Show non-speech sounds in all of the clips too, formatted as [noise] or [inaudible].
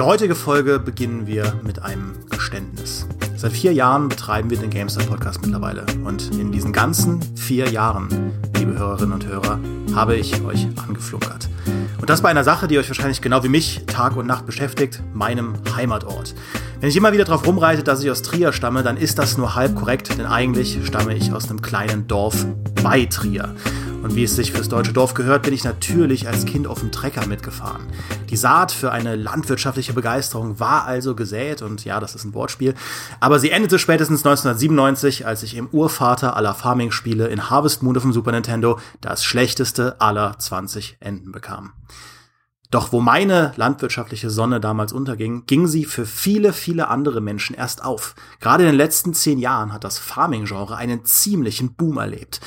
Die heutige Folge beginnen wir mit einem Geständnis. Seit vier Jahren betreiben wir den GameStar Podcast mittlerweile. Und in diesen ganzen vier Jahren, liebe Hörerinnen und Hörer, habe ich euch angeflunkert. Und das bei einer Sache, die euch wahrscheinlich genau wie mich Tag und Nacht beschäftigt, meinem Heimatort. Wenn ich immer wieder darauf rumreite, dass ich aus Trier stamme, dann ist das nur halb korrekt, denn eigentlich stamme ich aus einem kleinen Dorf bei Trier. Und wie es sich fürs deutsche Dorf gehört, bin ich natürlich als Kind auf dem Trecker mitgefahren. Die Saat für eine landwirtschaftliche Begeisterung war also gesät und ja, das ist ein Wortspiel. Aber sie endete spätestens 1997, als ich im Urvater aller Farming-Spiele in Harvest Moon auf dem Super Nintendo das schlechteste aller 20 Enden bekam. Doch wo meine landwirtschaftliche Sonne damals unterging, ging sie für viele, viele andere Menschen erst auf. Gerade in den letzten zehn Jahren hat das Farming-Genre einen ziemlichen Boom erlebt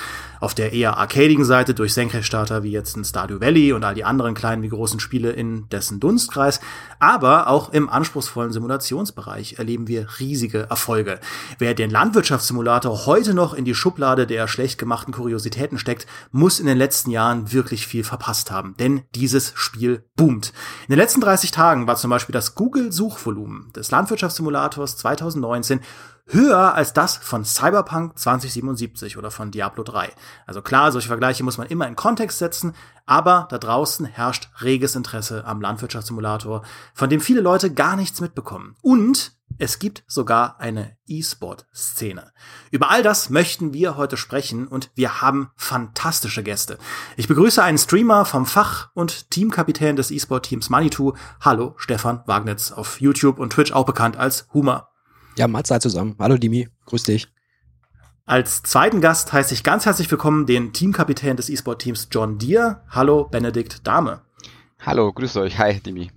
auf der eher arcadigen Seite durch Senkrechtstarter wie jetzt ein Stardew Valley und all die anderen kleinen wie großen Spiele in dessen Dunstkreis. Aber auch im anspruchsvollen Simulationsbereich erleben wir riesige Erfolge. Wer den Landwirtschaftssimulator heute noch in die Schublade der schlecht gemachten Kuriositäten steckt, muss in den letzten Jahren wirklich viel verpasst haben. Denn dieses Spiel boomt. In den letzten 30 Tagen war zum Beispiel das Google-Suchvolumen des Landwirtschaftssimulators 2019 höher als das von Cyberpunk 2077 oder von Diablo 3. Also klar, solche Vergleiche muss man immer in Kontext setzen, aber da draußen herrscht reges Interesse am Landwirtschaftssimulator, von dem viele Leute gar nichts mitbekommen. Und es gibt sogar eine E-Sport-Szene. Über all das möchten wir heute sprechen und wir haben fantastische Gäste. Ich begrüße einen Streamer vom Fach und Teamkapitän des E-Sport-Teams Manitou. Hallo, Stefan Wagnitz auf YouTube und Twitch auch bekannt als Humor. Ja, Mahlzeit zusammen. Hallo Dimi, grüß dich. Als zweiten Gast heiße ich ganz herzlich willkommen den Teamkapitän des E-Sport-Teams John Deere. Hallo Benedikt Dahme. Hallo, grüß euch. Hi, Dimi.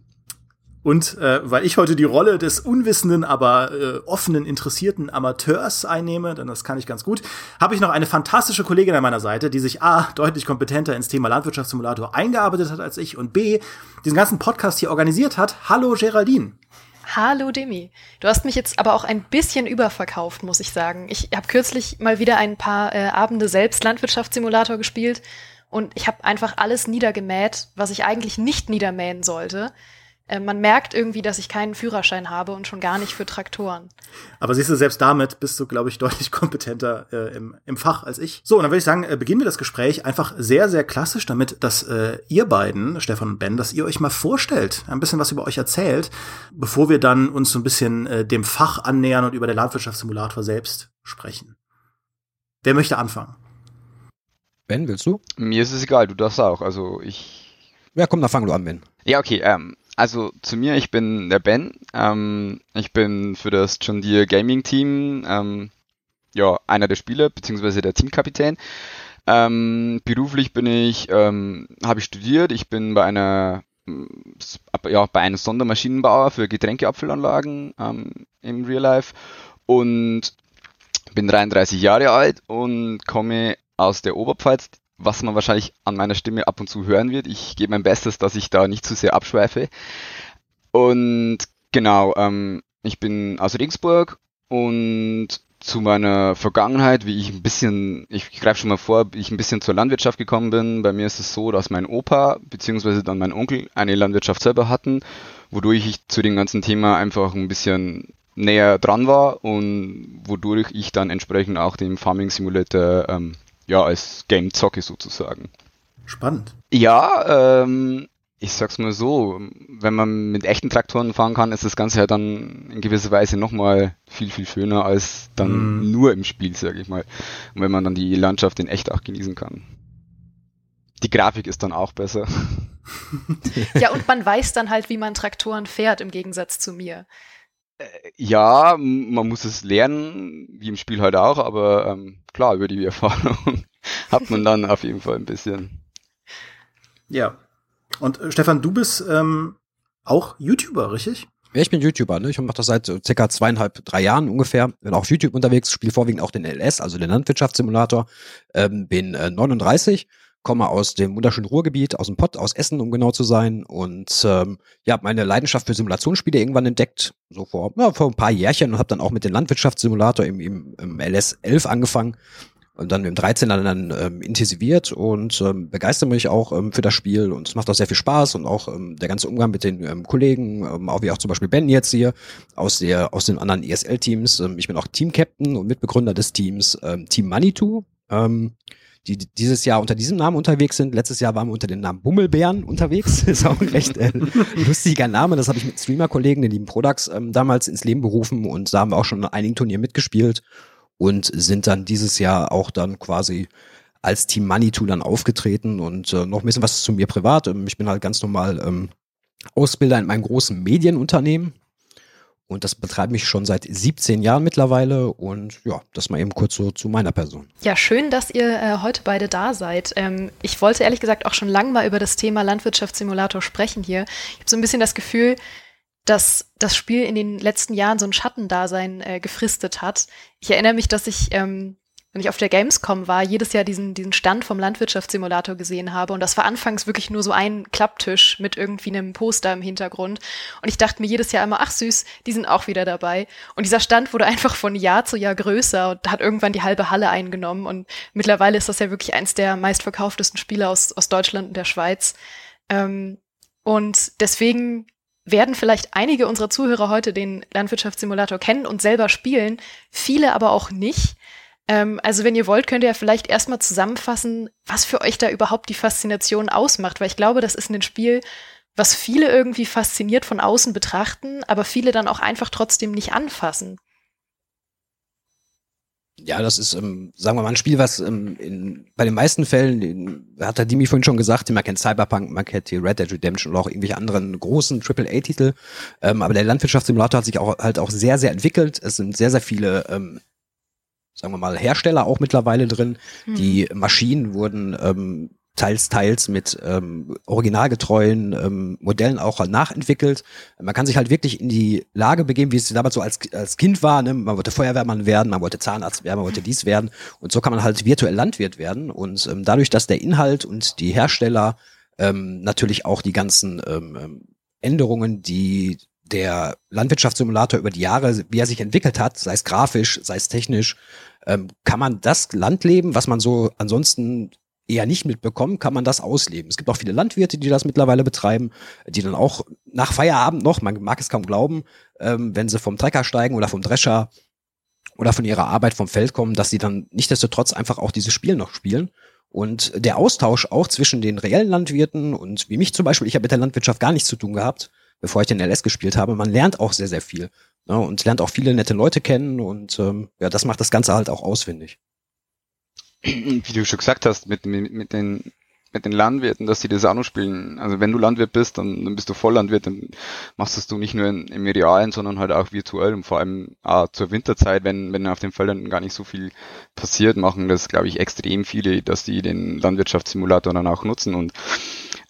Und äh, weil ich heute die Rolle des unwissenden, aber äh, offenen, interessierten Amateurs einnehme, denn das kann ich ganz gut, habe ich noch eine fantastische Kollegin an meiner Seite, die sich A, deutlich kompetenter ins Thema Landwirtschaftssimulator eingearbeitet hat als ich und B, diesen ganzen Podcast hier organisiert hat. Hallo Geraldine. Hallo Demi. Du hast mich jetzt aber auch ein bisschen überverkauft, muss ich sagen. Ich habe kürzlich mal wieder ein paar äh, Abende selbst Landwirtschaftssimulator gespielt und ich habe einfach alles niedergemäht, was ich eigentlich nicht niedermähen sollte. Äh, man merkt irgendwie, dass ich keinen Führerschein habe und schon gar nicht für Traktoren. Aber siehst du, selbst damit bist du, glaube ich, [laughs] deutlich kompetenter äh, im, im Fach als ich. So, und dann würde ich sagen, äh, beginnen wir das Gespräch einfach sehr, sehr klassisch damit, dass äh, ihr beiden, Stefan und Ben, dass ihr euch mal vorstellt, ein bisschen was über euch erzählt, bevor wir dann uns so ein bisschen äh, dem Fach annähern und über den Landwirtschaftssimulator selbst sprechen. Wer möchte anfangen? Ben, willst du? Mir ist es egal, du darfst auch. Also ich. Ja, komm, dann fang du an, Ben. Ja, okay. Ähm, also zu mir, ich bin der Ben. Ähm, ich bin für das John Deere Gaming Team ähm, ja, einer der Spieler, beziehungsweise der Teamkapitän. Ähm, beruflich bin ich, ähm, habe ich studiert. Ich bin bei einer ja, bei einem Sondermaschinenbauer für Getränkeabfüllanlagen ähm, im Real Life und bin 33 Jahre alt und komme aus der Oberpfalz was man wahrscheinlich an meiner Stimme ab und zu hören wird. Ich gebe mein Bestes, dass ich da nicht zu sehr abschweife. Und genau, ähm, ich bin aus Regensburg und zu meiner Vergangenheit, wie ich ein bisschen, ich greife schon mal vor, wie ich ein bisschen zur Landwirtschaft gekommen bin. Bei mir ist es so, dass mein Opa bzw. dann mein Onkel eine Landwirtschaft selber hatten, wodurch ich zu dem ganzen Thema einfach ein bisschen näher dran war und wodurch ich dann entsprechend auch den Farming Simulator ähm, ja, als Game zocke sozusagen. Spannend. Ja, ähm, ich sag's mal so, wenn man mit echten Traktoren fahren kann, ist das Ganze ja dann in gewisser Weise nochmal viel, viel schöner als dann mm. nur im Spiel, sag ich mal. Und wenn man dann die Landschaft in echt auch genießen kann. Die Grafik ist dann auch besser. [laughs] ja, und man weiß dann halt, wie man Traktoren fährt, im Gegensatz zu mir. Äh, ja, man muss es lernen, wie im Spiel halt auch, aber ähm, klar, über die [laughs] Erfahrung hat man dann auf jeden Fall ein bisschen. Ja. Und äh, Stefan, du bist ähm, auch YouTuber, richtig? Ja, ich bin YouTuber, ne? Ich mache das seit circa zweieinhalb, drei Jahren ungefähr. Bin auf YouTube unterwegs, spiele vorwiegend auch den LS, also den Landwirtschaftssimulator. Ähm, bin äh, 39 komme aus dem wunderschönen Ruhrgebiet, aus dem Pott, aus Essen, um genau zu sein. Und ähm, ja, meine Leidenschaft für Simulationsspiele irgendwann entdeckt, so vor, ja, vor ein paar Jährchen und habe dann auch mit dem Landwirtschaftssimulator im, im, im LS11 angefangen. und dann im 13er dann ähm, intensiviert und ähm, begeistere mich auch ähm, für das Spiel und es macht auch sehr viel Spaß und auch ähm, der ganze Umgang mit den ähm, Kollegen, ähm, auch wie auch zum Beispiel Ben jetzt hier aus der aus den anderen ESL-Teams. Ähm, ich bin auch Team-Captain und Mitbegründer des Teams ähm, Team Manitou. Ähm, die dieses Jahr unter diesem Namen unterwegs sind. Letztes Jahr waren wir unter dem Namen Bummelbären unterwegs. [laughs] ist auch ein recht äh, lustiger Name. Das habe ich mit Streamer-Kollegen, den lieben Products, ähm, damals ins Leben berufen und da haben wir auch schon in einigen Turnieren mitgespielt und sind dann dieses Jahr auch dann quasi als Team Manitou dann aufgetreten und äh, noch ein bisschen was zu mir privat. Ähm, ich bin halt ganz normal ähm, Ausbilder in meinem großen Medienunternehmen und das betreibe ich schon seit 17 Jahren mittlerweile. Und ja, das mal eben kurz so zu meiner Person. Ja, schön, dass ihr äh, heute beide da seid. Ähm, ich wollte ehrlich gesagt auch schon lange mal über das Thema Landwirtschaftssimulator sprechen hier. Ich habe so ein bisschen das Gefühl, dass das Spiel in den letzten Jahren so ein Schattendasein äh, gefristet hat. Ich erinnere mich, dass ich ähm, wenn ich auf der Gamescom war, jedes Jahr diesen, diesen Stand vom Landwirtschaftssimulator gesehen habe. Und das war anfangs wirklich nur so ein Klapptisch mit irgendwie einem Poster im Hintergrund. Und ich dachte mir jedes Jahr immer, ach süß, die sind auch wieder dabei. Und dieser Stand wurde einfach von Jahr zu Jahr größer und hat irgendwann die halbe Halle eingenommen. Und mittlerweile ist das ja wirklich eins der meistverkauftesten Spiele aus, aus Deutschland und der Schweiz. Ähm, und deswegen werden vielleicht einige unserer Zuhörer heute den Landwirtschaftssimulator kennen und selber spielen, viele aber auch nicht. Ähm, also wenn ihr wollt, könnt ihr ja vielleicht erstmal zusammenfassen, was für euch da überhaupt die Faszination ausmacht, weil ich glaube, das ist ein Spiel, was viele irgendwie fasziniert von außen betrachten, aber viele dann auch einfach trotzdem nicht anfassen. Ja, das ist, ähm, sagen wir mal, ein Spiel, was ähm, in, bei den meisten Fällen, den, hat der Dimi vorhin schon gesagt, man kennt Cyberpunk, man kennt die Red Dead Redemption oder auch irgendwelche anderen großen AAA-Titel. Ähm, aber der Landwirtschaftssimulator hat sich auch halt auch sehr, sehr entwickelt. Es sind sehr, sehr viele ähm, sagen wir mal, Hersteller auch mittlerweile drin. Mhm. Die Maschinen wurden ähm, teils, teils mit ähm, originalgetreuen ähm, Modellen auch nachentwickelt. Man kann sich halt wirklich in die Lage begeben, wie es damals so als, als Kind war. Ne? Man wollte Feuerwehrmann werden, man wollte Zahnarzt werden, man wollte dies werden. Und so kann man halt virtuell Landwirt werden. Und ähm, dadurch, dass der Inhalt und die Hersteller ähm, natürlich auch die ganzen ähm, ähm Änderungen, die der Landwirtschaftssimulator über die Jahre, wie er sich entwickelt hat, sei es grafisch, sei es technisch, ähm, kann man das Landleben, was man so ansonsten eher nicht mitbekommt, kann man das ausleben. Es gibt auch viele Landwirte, die das mittlerweile betreiben, die dann auch nach Feierabend noch, man mag es kaum glauben, ähm, wenn sie vom Trecker steigen oder vom Drescher oder von ihrer Arbeit vom Feld kommen, dass sie dann nichtdestotrotz einfach auch dieses Spiel noch spielen. Und der Austausch auch zwischen den reellen Landwirten und wie mich zum Beispiel, ich habe mit der Landwirtschaft gar nichts zu tun gehabt, bevor ich den LS gespielt habe. Man lernt auch sehr, sehr viel. Ne, und lernt auch viele nette Leute kennen und ähm, ja, das macht das Ganze halt auch ausfindig. [clears throat] Wie du schon gesagt hast, mit, mit, mit den mit den Landwirten, dass sie das auch noch spielen. Also wenn du Landwirt bist, dann, dann bist du Volllandwirt, dann machst das du nicht nur in, im Realen, sondern halt auch virtuell und vor allem auch zur Winterzeit, wenn, wenn auf den Feldern gar nicht so viel passiert, machen das, glaube ich, extrem viele, dass die den Landwirtschaftssimulator dann auch nutzen und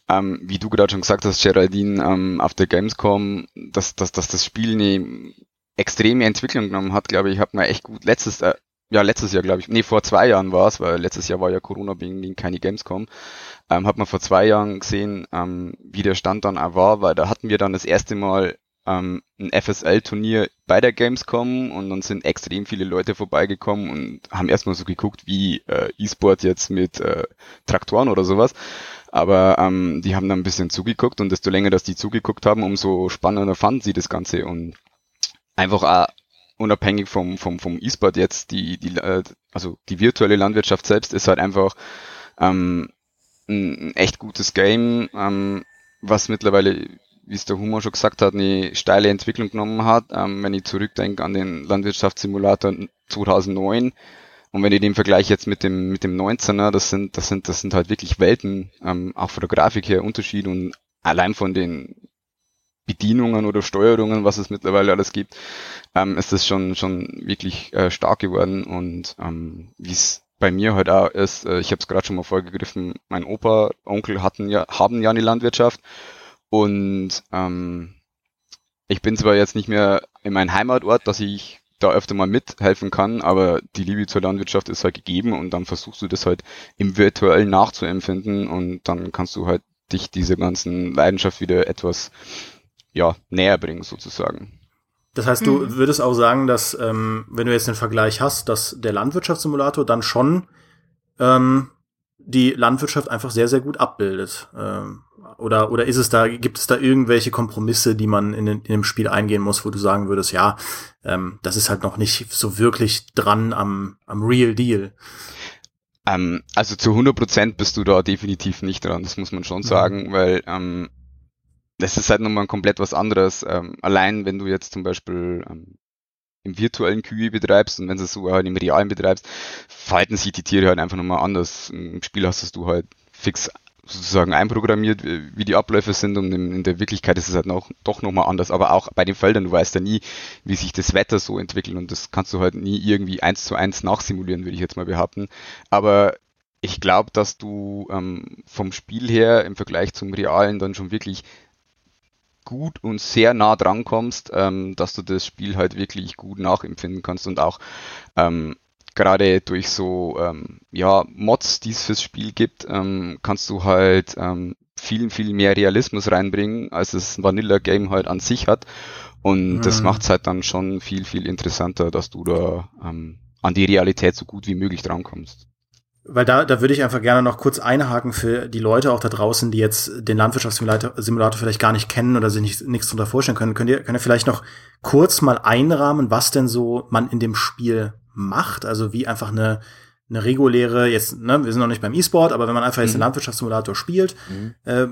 ähm, wie du gerade schon gesagt hast, Geraldine, ähm, auf der Gamescom, dass, dass, dass das Spiel eine extreme Entwicklung genommen hat, glaube ich, hat man echt gut letztes, äh, ja, letztes Jahr, glaube ich, nee, vor zwei Jahren war es, weil letztes Jahr war ja Corona wegen keine Gamescom, ähm, hat man vor zwei Jahren gesehen, ähm, wie der Stand dann auch war, weil da hatten wir dann das erste Mal ähm, ein FSL-Turnier bei der Gamescom und dann sind extrem viele Leute vorbeigekommen und haben erstmal so geguckt, wie äh, E-Sport jetzt mit äh, Traktoren oder sowas. Aber ähm, die haben dann ein bisschen zugeguckt und desto länger, dass die zugeguckt haben, umso spannender fanden sie das Ganze und einfach auch unabhängig vom vom vom E-Sport jetzt die die äh, also die virtuelle Landwirtschaft selbst ist halt einfach ähm, ein, echt gutes Game, ähm, was mittlerweile wie es der Humor schon gesagt hat, eine steile Entwicklung genommen hat. Ähm, wenn ich zurückdenke an den Landwirtschaftssimulator 2009, und wenn ich den Vergleich jetzt mit dem, mit dem 19er, das sind, das sind, das sind halt wirklich Welten, ähm, auch von der Grafik her Unterschied und allein von den Bedienungen oder Steuerungen, was es mittlerweile alles gibt, ähm, ist das schon, schon wirklich äh, stark geworden und ähm, wie es bei mir halt auch ist, äh, ich habe es gerade schon mal vorgegriffen, mein Opa, Onkel hatten ja, haben ja eine Landwirtschaft und ähm, ich bin zwar jetzt nicht mehr in meinem Heimatort, dass ich da öfter mal mithelfen kann, aber die Liebe zur Landwirtschaft ist halt gegeben und dann versuchst du das halt im virtuellen nachzuempfinden und dann kannst du halt dich dieser ganzen Leidenschaft wieder etwas ja näher bringen sozusagen. Das heißt, du mhm. würdest auch sagen, dass, ähm, wenn du jetzt den Vergleich hast, dass der Landwirtschaftssimulator dann schon ähm, die Landwirtschaft einfach sehr, sehr gut abbildet. Ähm, oder, oder ist es da, gibt es da irgendwelche Kompromisse, die man in, in dem Spiel eingehen muss, wo du sagen würdest, ja, ähm, das ist halt noch nicht so wirklich dran am, am Real Deal? Ähm, also zu 100 Prozent bist du da definitiv nicht dran, das muss man schon mhm. sagen, weil ähm, das ist halt nochmal komplett was anderes. Ähm, allein wenn du jetzt zum Beispiel ähm, im virtuellen QI betreibst und wenn du es sogar halt im realen betreibst, verhalten sich die Tiere halt einfach nochmal anders. Im Spiel hast du halt fix sozusagen einprogrammiert, wie die Abläufe sind und in, der Wirklichkeit ist es halt noch, doch nochmal anders. Aber auch bei den Feldern, du weißt ja nie, wie sich das Wetter so entwickelt und das kannst du halt nie irgendwie eins zu eins nachsimulieren, würde ich jetzt mal behaupten. Aber ich glaube, dass du ähm, vom Spiel her im Vergleich zum Realen dann schon wirklich gut und sehr nah dran kommst, ähm, dass du das Spiel halt wirklich gut nachempfinden kannst und auch ähm, gerade durch so ähm, ja, Mods, die es fürs Spiel gibt, ähm, kannst du halt ähm, viel, viel mehr Realismus reinbringen, als es Vanilla Game halt an sich hat. Und mhm. das macht es halt dann schon viel, viel interessanter, dass du da ähm, an die Realität so gut wie möglich drankommst. Weil da, da würde ich einfach gerne noch kurz einhaken für die Leute auch da draußen, die jetzt den Landwirtschaftssimulator vielleicht gar nicht kennen oder sich nicht, nichts darunter vorstellen können. Könnt ihr, könnt ihr vielleicht noch kurz mal einrahmen, was denn so man in dem Spiel macht? Also wie einfach eine, eine reguläre, jetzt, ne, wir sind noch nicht beim E-Sport, aber wenn man einfach jetzt mhm. den Landwirtschaftssimulator spielt, mhm. äh,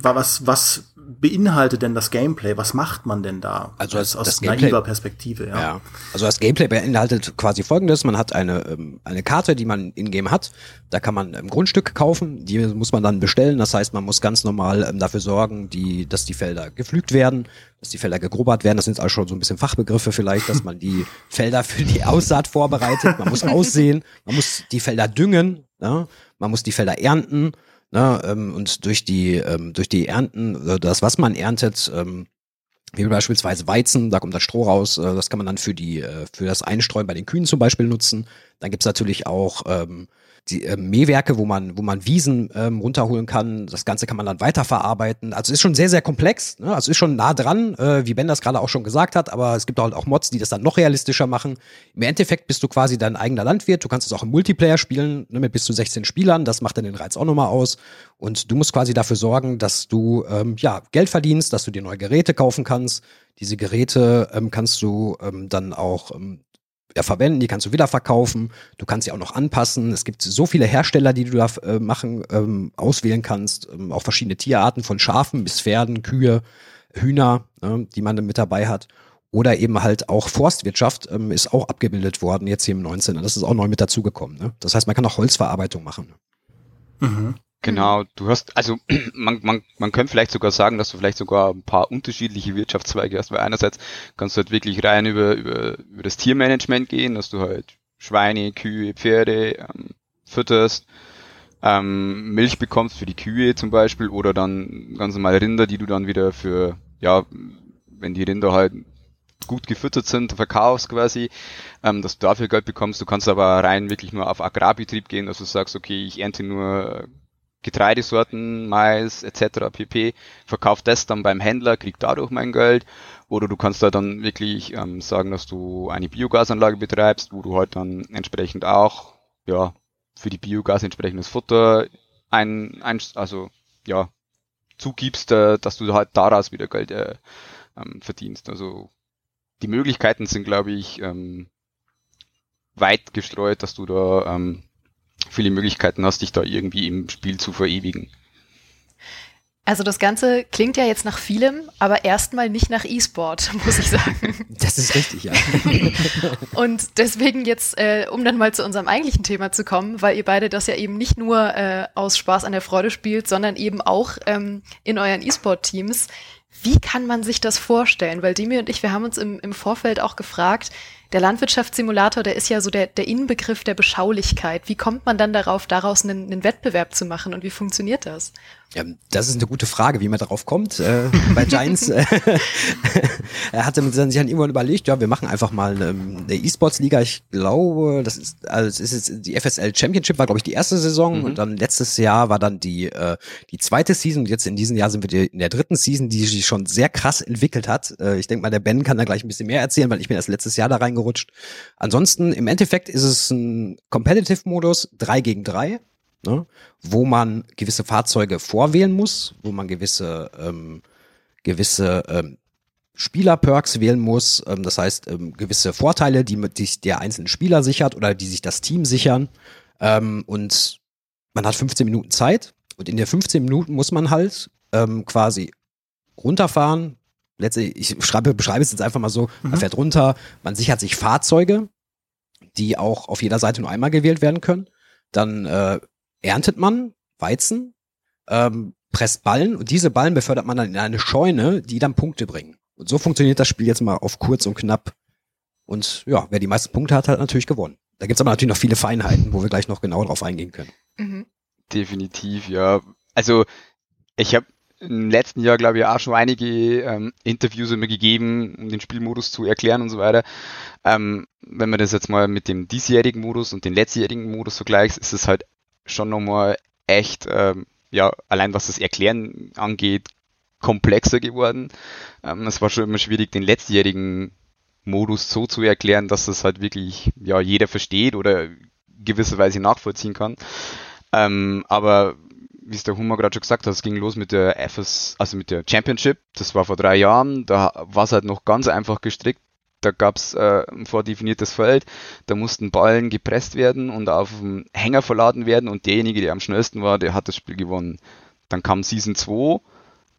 was, was beinhaltet denn das Gameplay? Was macht man denn da? Also als, aus das naiver Gameplay, Perspektive, ja. ja. Also das Gameplay beinhaltet quasi folgendes. Man hat eine, ähm, eine Karte, die man in-game hat. Da kann man ähm, Grundstücke kaufen. Die muss man dann bestellen. Das heißt, man muss ganz normal ähm, dafür sorgen, die, dass die Felder gepflügt werden, dass die Felder gegrubbert werden. Das sind also schon so ein bisschen Fachbegriffe vielleicht, dass man die [laughs] Felder für die Aussaat vorbereitet. Man muss aussehen. Man muss die Felder düngen. Ja? Man muss die Felder ernten. Ne, ähm, und durch die, ähm, durch die Ernten, das, was man erntet, ähm, wie beispielsweise Weizen, da kommt das Stroh raus, äh, das kann man dann für die, äh, für das Einstreuen bei den Kühen zum Beispiel nutzen. Dann gibt's natürlich auch ähm, die äh, Mähwerke, wo man, wo man Wiesen ähm, runterholen kann. Das Ganze kann man dann weiterverarbeiten. Also ist schon sehr, sehr komplex. Ne? Also ist schon nah dran, äh, wie Ben das gerade auch schon gesagt hat. Aber es gibt halt auch Mods, die das dann noch realistischer machen. Im Endeffekt bist du quasi dein eigener Landwirt. Du kannst es auch im Multiplayer spielen ne, mit bis zu 16 Spielern. Das macht dann den Reiz auch nochmal aus. Und du musst quasi dafür sorgen, dass du ähm, ja Geld verdienst, dass du dir neue Geräte kaufen kannst. Diese Geräte ähm, kannst du ähm, dann auch ähm, verwenden, die kannst du wieder verkaufen, du kannst sie auch noch anpassen. Es gibt so viele Hersteller, die du da äh, machen, ähm, auswählen kannst, ähm, auch verschiedene Tierarten von Schafen bis Pferden, Kühe, Hühner, äh, die man dann mit dabei hat. Oder eben halt auch Forstwirtschaft ähm, ist auch abgebildet worden jetzt hier im 19. Das ist auch neu mit dazugekommen. Ne? Das heißt, man kann auch Holzverarbeitung machen. Mhm. Genau, du hast, also [clears throat] man, man, man könnte vielleicht sogar sagen, dass du vielleicht sogar ein paar unterschiedliche Wirtschaftszweige hast, weil einerseits kannst du halt wirklich rein über, über, über das Tiermanagement gehen, dass du halt Schweine, Kühe, Pferde ähm, fütterst, ähm, Milch bekommst für die Kühe zum Beispiel oder dann ganz normal Rinder, die du dann wieder für, ja, wenn die Rinder halt gut gefüttert sind, verkaufst quasi, ähm, dass du dafür Geld bekommst. Du kannst aber rein wirklich nur auf Agrarbetrieb gehen, dass du sagst, okay, ich ernte nur Getreidesorten, Mais etc. pp. Verkauft das dann beim Händler, kriegt dadurch mein Geld. Oder du kannst da dann wirklich ähm, sagen, dass du eine Biogasanlage betreibst, wo du halt dann entsprechend auch ja für die Biogas entsprechendes Futter ein, ein also ja zugibst, äh, dass du halt daraus wieder Geld äh, ähm, verdienst. Also die Möglichkeiten sind, glaube ich, ähm, weit gestreut, dass du da ähm, viele Möglichkeiten hast, dich da irgendwie im Spiel zu verewigen. Also das Ganze klingt ja jetzt nach vielem, aber erstmal nicht nach E-Sport, [laughs] muss ich sagen. Das ist richtig, ja. [laughs] Und deswegen jetzt, äh, um dann mal zu unserem eigentlichen Thema zu kommen, weil ihr beide das ja eben nicht nur äh, aus Spaß an der Freude spielt, sondern eben auch ähm, in euren E-Sport-Teams. Wie kann man sich das vorstellen? Weil Demi und ich, wir haben uns im, im Vorfeld auch gefragt, der Landwirtschaftssimulator, der ist ja so der, der Inbegriff der Beschaulichkeit. Wie kommt man dann darauf, daraus einen, einen Wettbewerb zu machen und wie funktioniert das? Ja, das ist eine gute Frage, wie man darauf kommt. Äh, bei Giants, äh, [laughs] [laughs] er hatte sich dann irgendwann überlegt, ja, wir machen einfach mal eine, eine E-Sports-Liga. Ich glaube, das ist, also es ist jetzt die FSL Championship war, glaube ich, die erste Saison mhm. und dann letztes Jahr war dann die, äh, die zweite Season und jetzt in diesem Jahr sind wir in der dritten Season, die sich schon sehr krass entwickelt hat. Äh, ich denke mal, der Ben kann da gleich ein bisschen mehr erzählen, weil ich bin erst letztes Jahr da reingerutscht. Ansonsten, im Endeffekt ist es ein Competitive-Modus, drei gegen drei ne, wo man gewisse Fahrzeuge vorwählen muss, wo man gewisse, ähm, gewisse ähm, Spieler-Perks wählen muss, ähm, das heißt ähm, gewisse Vorteile, die, die der einzelne Spieler sichert oder die sich das Team sichern. Ähm, und man hat 15 Minuten Zeit und in der 15 Minuten muss man halt ähm, quasi runterfahren. Letztlich, ich schreibe, beschreibe es jetzt einfach mal so, mhm. man fährt runter, man sichert sich Fahrzeuge, die auch auf jeder Seite nur einmal gewählt werden können. Dann äh, erntet man Weizen, ähm, presst Ballen und diese Ballen befördert man dann in eine Scheune, die dann Punkte bringen. Und so funktioniert das Spiel jetzt mal auf kurz und knapp. Und ja, wer die meisten Punkte hat, hat natürlich gewonnen. Da gibt's aber natürlich noch viele Feinheiten, wo wir gleich noch genauer drauf eingehen können. Mhm. Definitiv, ja. Also ich habe im letzten Jahr, glaube ich, auch schon einige ähm, Interviews immer gegeben, um den Spielmodus zu erklären und so weiter. Ähm, wenn man das jetzt mal mit dem diesjährigen Modus und dem letztjährigen Modus vergleicht, ist es halt schon nochmal echt, ähm, ja, allein was das Erklären angeht, komplexer geworden. Ähm, es war schon immer schwierig, den letztjährigen Modus so zu erklären, dass das halt wirklich ja jeder versteht oder gewisserweise nachvollziehen kann. Ähm, aber wie es der Hummer gerade schon gesagt hat, es ging los mit der FS, also mit der Championship. Das war vor drei Jahren. Da war es halt noch ganz einfach gestrickt da gab's äh, ein vordefiniertes Feld, da mussten Ballen gepresst werden und auf dem Hänger verladen werden und derjenige, der am schnellsten war, der hat das Spiel gewonnen. Dann kam Season 2,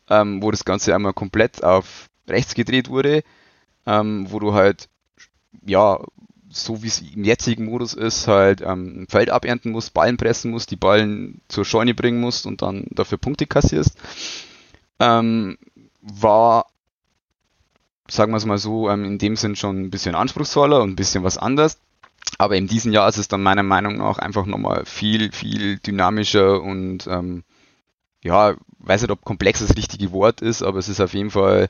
ähm, wo das Ganze einmal komplett auf rechts gedreht wurde, ähm, wo du halt, ja, so wie es im jetzigen Modus ist, halt ähm, Feld abernten musst, Ballen pressen musst, die Ballen zur Scheune bringen musst und dann dafür Punkte kassierst. Ähm, war sagen wir es mal so, ähm, in dem Sinn schon ein bisschen anspruchsvoller und ein bisschen was anders. Aber in diesem Jahr ist es dann meiner Meinung nach einfach nochmal viel, viel dynamischer und ähm, ja, weiß nicht, ob komplex das richtige Wort ist, aber es ist auf jeden Fall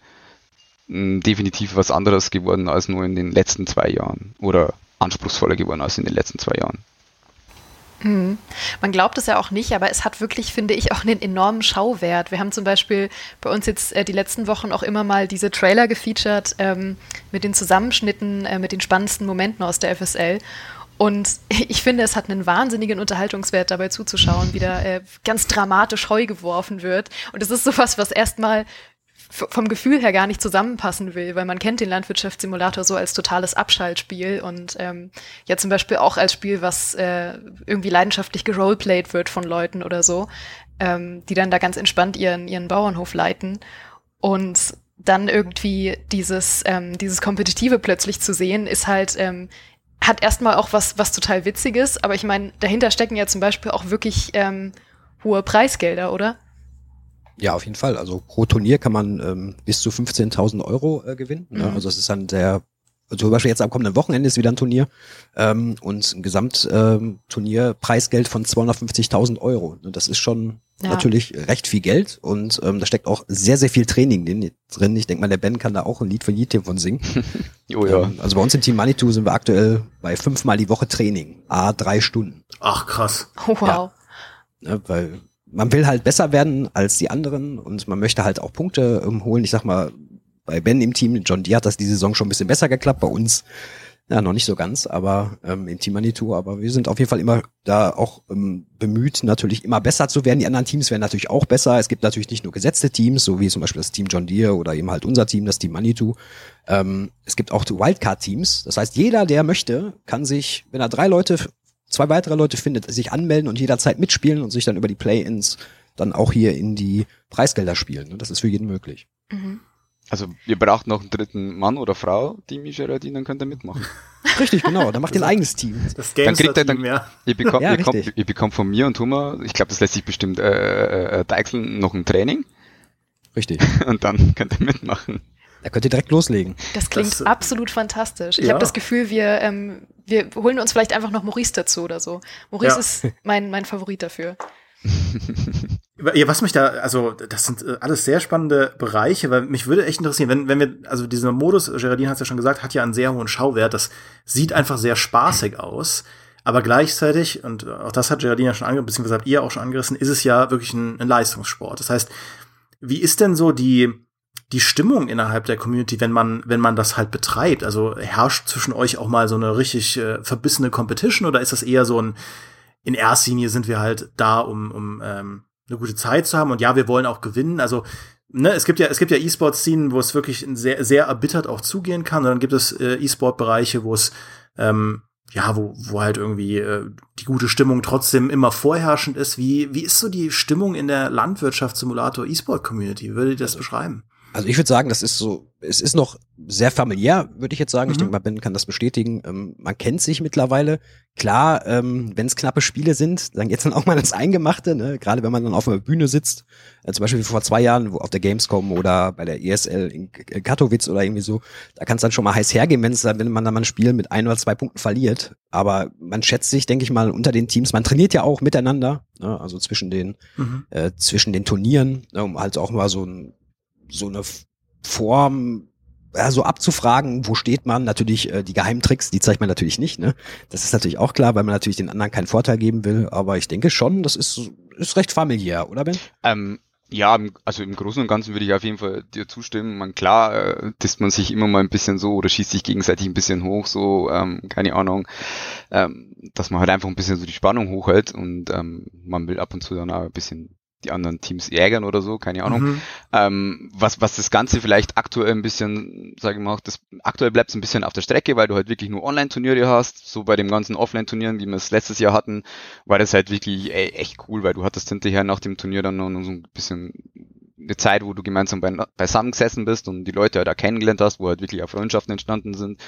definitiv was anderes geworden als nur in den letzten zwei Jahren oder anspruchsvoller geworden als in den letzten zwei Jahren. Mhm. Man glaubt es ja auch nicht, aber es hat wirklich, finde ich, auch einen enormen Schauwert. Wir haben zum Beispiel bei uns jetzt äh, die letzten Wochen auch immer mal diese Trailer gefeatured ähm, mit den Zusammenschnitten, äh, mit den spannendsten Momenten aus der FSL. Und [laughs] ich finde, es hat einen wahnsinnigen Unterhaltungswert dabei zuzuschauen, wie da äh, ganz dramatisch Heu geworfen wird. Und es ist sowas, was erstmal vom Gefühl her gar nicht zusammenpassen will, weil man kennt den Landwirtschaftssimulator so als totales Abschaltspiel und ähm, ja zum Beispiel auch als Spiel, was äh, irgendwie leidenschaftlich geroleplayed wird von Leuten oder so, ähm, die dann da ganz entspannt ihren, ihren Bauernhof leiten und dann irgendwie dieses, ähm, dieses Kompetitive plötzlich zu sehen, ist halt, ähm, hat erstmal auch was, was total Witziges, aber ich meine, dahinter stecken ja zum Beispiel auch wirklich ähm, hohe Preisgelder, oder? Ja, auf jeden Fall. Also pro Turnier kann man ähm, bis zu 15.000 Euro äh, gewinnen. Ne? Mhm. Also es ist dann der, also zum Beispiel jetzt am kommenden Wochenende ist wieder ein Turnier ähm, und ein Gesamtturnier ähm, Preisgeld von 250.000 Euro. Ne? Das ist schon ja. natürlich recht viel Geld und ähm, da steckt auch sehr, sehr viel Training drin. Ich denke mal, der Ben kann da auch ein Lied von jedem von singen. [laughs] oh ja. Ähm, also bei uns im Team Manitou sind wir aktuell bei fünfmal die Woche Training. A, drei Stunden. Ach krass. Oh, wow. Ja. Ne, weil man will halt besser werden als die anderen und man möchte halt auch Punkte ähm, holen. Ich sag mal, bei Ben im Team, John Deere hat das diese Saison schon ein bisschen besser geklappt, bei uns ja noch nicht so ganz, aber ähm, im Team Manitou, aber wir sind auf jeden Fall immer da auch ähm, bemüht, natürlich immer besser zu werden. Die anderen Teams werden natürlich auch besser. Es gibt natürlich nicht nur gesetzte Teams, so wie zum Beispiel das Team John Deere oder eben halt unser Team, das Team Manitou. Ähm, es gibt auch Wildcard-Teams. Das heißt, jeder, der möchte, kann sich, wenn er drei Leute zwei weitere Leute findet, sich anmelden und jederzeit mitspielen und sich dann über die Play-ins dann auch hier in die Preisgelder spielen. Das ist für jeden möglich. Mhm. Also ihr braucht noch einen dritten Mann oder Frau, die Micheradin, dann könnt ihr mitmachen. [laughs] Richtig, genau. Dann macht ihr ein [laughs] eigenes Team. Das dann kriegt ihr dann, ja. ihr, bekommt, [laughs] ja, ihr, kommt, ihr bekommt von mir und Hummer, ich glaube, das lässt sich bestimmt äh, äh, deichseln, noch ein Training. Richtig. Und dann könnt ihr mitmachen. Da könnt ihr direkt loslegen. Das klingt das, äh, absolut fantastisch. Ich ja. habe das Gefühl, wir, ähm, wir holen uns vielleicht einfach noch Maurice dazu oder so. Maurice ja. ist mein, mein Favorit dafür. [laughs] ja, was mich da, also das sind äh, alles sehr spannende Bereiche, weil mich würde echt interessieren, wenn, wenn wir, also dieser Modus, Geraldine hat es ja schon gesagt, hat ja einen sehr hohen Schauwert. Das sieht einfach sehr spaßig aus. Aber gleichzeitig, und auch das hat Geraldine schon angerissen, beziehungsweise habt ihr auch schon angerissen, ist es ja wirklich ein, ein Leistungssport. Das heißt, wie ist denn so die, die Stimmung innerhalb der Community, wenn man, wenn man das halt betreibt? Also herrscht zwischen euch auch mal so eine richtig äh, verbissene Competition oder ist das eher so ein, in erster Linie sind wir halt da, um, um ähm, eine gute Zeit zu haben und ja, wir wollen auch gewinnen. Also ne, es gibt ja, es gibt ja E-Sport-Szenen, wo es wirklich sehr, sehr erbittert auch zugehen kann. Und dann gibt es äh, E-Sport-Bereiche, wo es ähm, ja, wo, wo halt irgendwie äh, die gute Stimmung trotzdem immer vorherrschend ist. Wie, wie ist so die Stimmung in der Landwirtschaftssimulator E-Sport Community? Wie würdet ihr das beschreiben? Also ich würde sagen, das ist so, es ist noch sehr familiär, würde ich jetzt sagen. Mhm. Ich denke mal, Ben kann das bestätigen. Ähm, man kennt sich mittlerweile. Klar, ähm, wenn es knappe Spiele sind, dann geht's dann auch mal ins Eingemachte, ne? gerade wenn man dann auf einer Bühne sitzt. Äh, zum Beispiel vor zwei Jahren wo auf der Gamescom oder bei der ESL in Katowice oder irgendwie so. Da kann es dann schon mal heiß hergehen, wenn's dann, wenn man dann mal ein Spiel mit ein oder zwei Punkten verliert. Aber man schätzt sich, denke ich mal, unter den Teams. Man trainiert ja auch miteinander, ne? also zwischen den, mhm. äh, zwischen den Turnieren, ne? um halt auch mal so ein so eine Form ja, so abzufragen, wo steht man, natürlich äh, die Geheimtricks, die zeigt man natürlich nicht, ne? Das ist natürlich auch klar, weil man natürlich den anderen keinen Vorteil geben will, aber ich denke schon, das ist, ist recht familiär, oder Ben? Ähm, ja, also im Großen und Ganzen würde ich auf jeden Fall dir zustimmen. Man klar, äh, disst man sich immer mal ein bisschen so oder schießt sich gegenseitig ein bisschen hoch, so, ähm, keine Ahnung, ähm, dass man halt einfach ein bisschen so die Spannung hochhält und ähm, man will ab und zu dann auch ein bisschen die anderen Teams ärgern oder so, keine Ahnung. Mhm. Ähm, was, was das Ganze vielleicht aktuell ein bisschen, sage ich mal, das, aktuell bleibt es ein bisschen auf der Strecke, weil du halt wirklich nur Online-Turniere hast. So bei den ganzen Offline-Turnieren, wie wir es letztes Jahr hatten, war das halt wirklich ey, echt cool, weil du hattest hinterher nach dem Turnier dann noch so ein bisschen eine Zeit, wo du gemeinsam bei, beisammen gesessen bist und die Leute halt da kennengelernt hast, wo halt wirklich auch Freundschaften entstanden sind.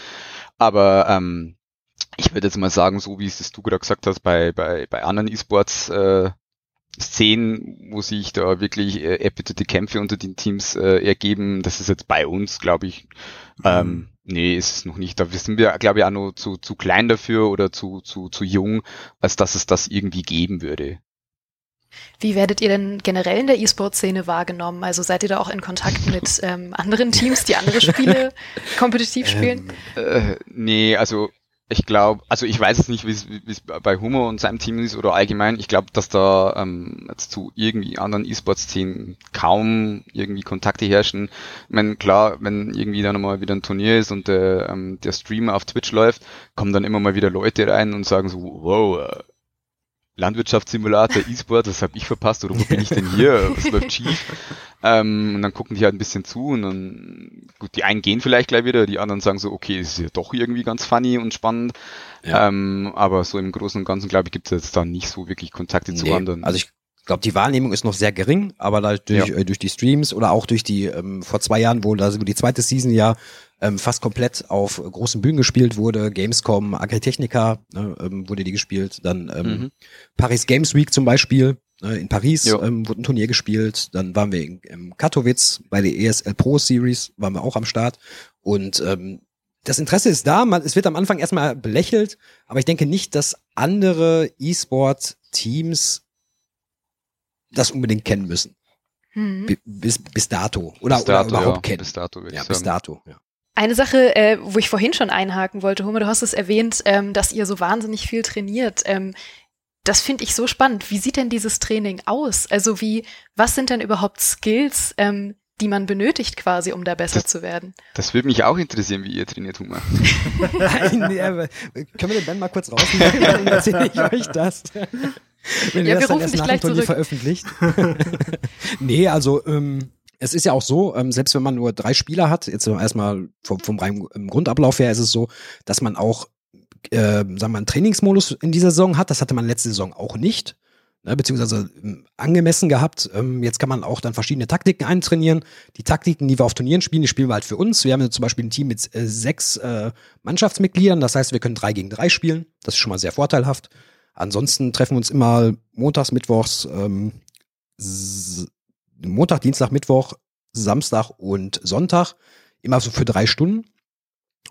Aber ähm, ich würde jetzt mal sagen, so wie es du gerade gesagt hast, bei, bei, bei anderen E-Sports äh, Szenen, wo sich da wirklich äh, erbitterte Kämpfe unter den Teams äh, ergeben. Das ist jetzt bei uns, glaube ich, mhm. ähm, nee, ist es noch nicht. Da sind wir, glaube ich, auch noch zu, zu klein dafür oder zu, zu, zu jung, als dass es das irgendwie geben würde. Wie werdet ihr denn generell in der E-Sport-Szene wahrgenommen? Also seid ihr da auch in Kontakt mit [laughs] ähm, anderen Teams, die andere Spiele [laughs] kompetitiv spielen? Ähm, äh, nee, also ich glaube, also ich weiß es nicht, wie es bei Humor und seinem Team ist oder allgemein. Ich glaube, dass da ähm, jetzt zu irgendwie anderen E-Sports-Szenen kaum irgendwie Kontakte herrschen. Ich meine, klar, wenn irgendwie dann mal wieder ein Turnier ist und der, ähm, der Streamer auf Twitch läuft, kommen dann immer mal wieder Leute rein und sagen so, wow, äh, Landwirtschaftssimulator, E-Sport, was habe ich verpasst oder wo bin ich denn hier? [laughs] Was läuft schief? Ähm, und dann gucken die halt ein bisschen zu und dann, gut, die einen gehen vielleicht gleich wieder, die anderen sagen so, okay, ist ja doch irgendwie ganz funny und spannend. Ja. Ähm, aber so im Großen und Ganzen, glaube ich, gibt es jetzt da nicht so wirklich Kontakte nee, zu anderen. Also ich glaube, die Wahrnehmung ist noch sehr gering, aber durch, ja. äh, durch die Streams oder auch durch die, ähm, vor zwei Jahren, wo da die zweite Season ja ähm, fast komplett auf großen Bühnen gespielt wurde. Gamescom, Agritechnica ne, ähm, wurde die gespielt. Dann ähm, mhm. Paris Games Week zum Beispiel. Äh, in Paris ähm, wurde ein Turnier gespielt. Dann waren wir in, in Katowice bei der ESL Pro Series, waren wir auch am Start. Und ähm, das Interesse ist da, man, es wird am Anfang erstmal belächelt, aber ich denke nicht, dass andere E-Sport-Teams das unbedingt kennen müssen. Hm. Bis, bis dato. Oder, bis dato, oder überhaupt ja, kennen. Bis dato, ja, bis dato, ja. Eine Sache, äh, wo ich vorhin schon einhaken wollte, Homer, du hast es erwähnt, ähm, dass ihr so wahnsinnig viel trainiert. Ähm, das finde ich so spannend. Wie sieht denn dieses Training aus? Also wie, was sind denn überhaupt Skills, ähm, die man benötigt quasi, um da besser das, zu werden? Das würde mich auch interessieren, wie ihr trainiert, Homer. [laughs] Nein, nee, aber, können wir den Ben mal kurz rausnehmen? [laughs] Dann erzähle ich euch das. Wenn ja, wir das dann erst nach dem Turnier veröffentlicht. [laughs] [laughs] nee, also ähm, es ist ja auch so, ähm, selbst wenn man nur drei Spieler hat, jetzt erstmal vom, vom reinen Grundablauf her ist es so, dass man auch, äh, sagen wir mal, einen Trainingsmodus in dieser Saison hat. Das hatte man letzte Saison auch nicht. Ne, beziehungsweise ähm, angemessen gehabt. Ähm, jetzt kann man auch dann verschiedene Taktiken eintrainieren. Die Taktiken, die wir auf Turnieren spielen, die spielen wir halt für uns. Wir haben jetzt zum Beispiel ein Team mit äh, sechs äh, Mannschaftsmitgliedern. Das heißt, wir können drei gegen drei spielen. Das ist schon mal sehr vorteilhaft. Ansonsten treffen wir uns immer montags, mittwochs, ähm, Montag, Dienstag, Mittwoch, Samstag und Sonntag immer so für drei Stunden.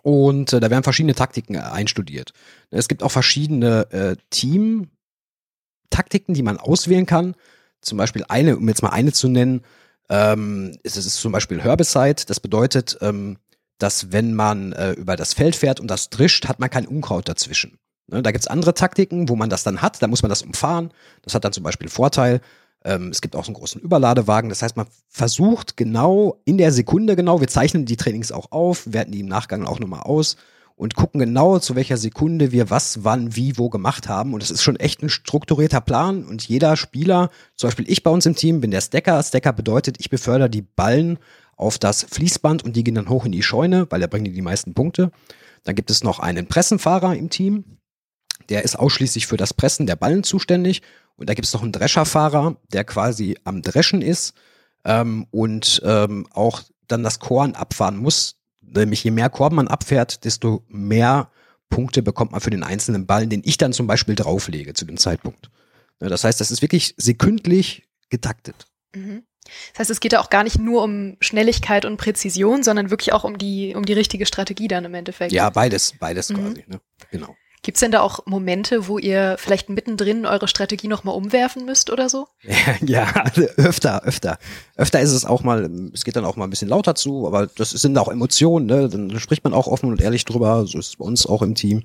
Und äh, da werden verschiedene Taktiken einstudiert. Es gibt auch verschiedene äh, Team-Taktiken, die man auswählen kann. Zum Beispiel eine, um jetzt mal eine zu nennen, ähm, es ist zum Beispiel Herbicide. Das bedeutet, ähm, dass wenn man äh, über das Feld fährt und das drischt, hat man kein Unkraut dazwischen. Ne, da gibt's andere Taktiken, wo man das dann hat. Da muss man das umfahren. Das hat dann zum Beispiel Vorteil. Ähm, es gibt auch so einen großen Überladewagen. Das heißt, man versucht genau in der Sekunde genau, wir zeichnen die Trainings auch auf, werten die im Nachgang auch nochmal aus und gucken genau, zu welcher Sekunde wir was, wann, wie, wo gemacht haben. Und es ist schon echt ein strukturierter Plan. Und jeder Spieler, zum Beispiel ich bei uns im Team, bin der Stacker. Stacker bedeutet, ich befördere die Ballen auf das Fließband und die gehen dann hoch in die Scheune, weil er bringt die meisten Punkte. Dann gibt es noch einen Pressenfahrer im Team. Der ist ausschließlich für das Pressen der Ballen zuständig. Und da gibt es noch einen Drescherfahrer, der quasi am Dreschen ist ähm, und ähm, auch dann das Korn abfahren muss, nämlich je mehr Korb man abfährt, desto mehr Punkte bekommt man für den einzelnen Ballen, den ich dann zum Beispiel drauflege zu dem Zeitpunkt. Das heißt, das ist wirklich sekündlich getaktet. Mhm. Das heißt, es geht ja auch gar nicht nur um Schnelligkeit und Präzision, sondern wirklich auch um die, um die richtige Strategie dann im Endeffekt. Ja, beides, beides mhm. quasi, ne? Genau. Gibt es denn da auch Momente, wo ihr vielleicht mittendrin eure Strategie nochmal umwerfen müsst oder so? [laughs] ja, also öfter, öfter. Öfter ist es auch mal, es geht dann auch mal ein bisschen lauter zu, aber das sind auch Emotionen, ne? Dann spricht man auch offen und ehrlich drüber. So ist es bei uns auch im Team.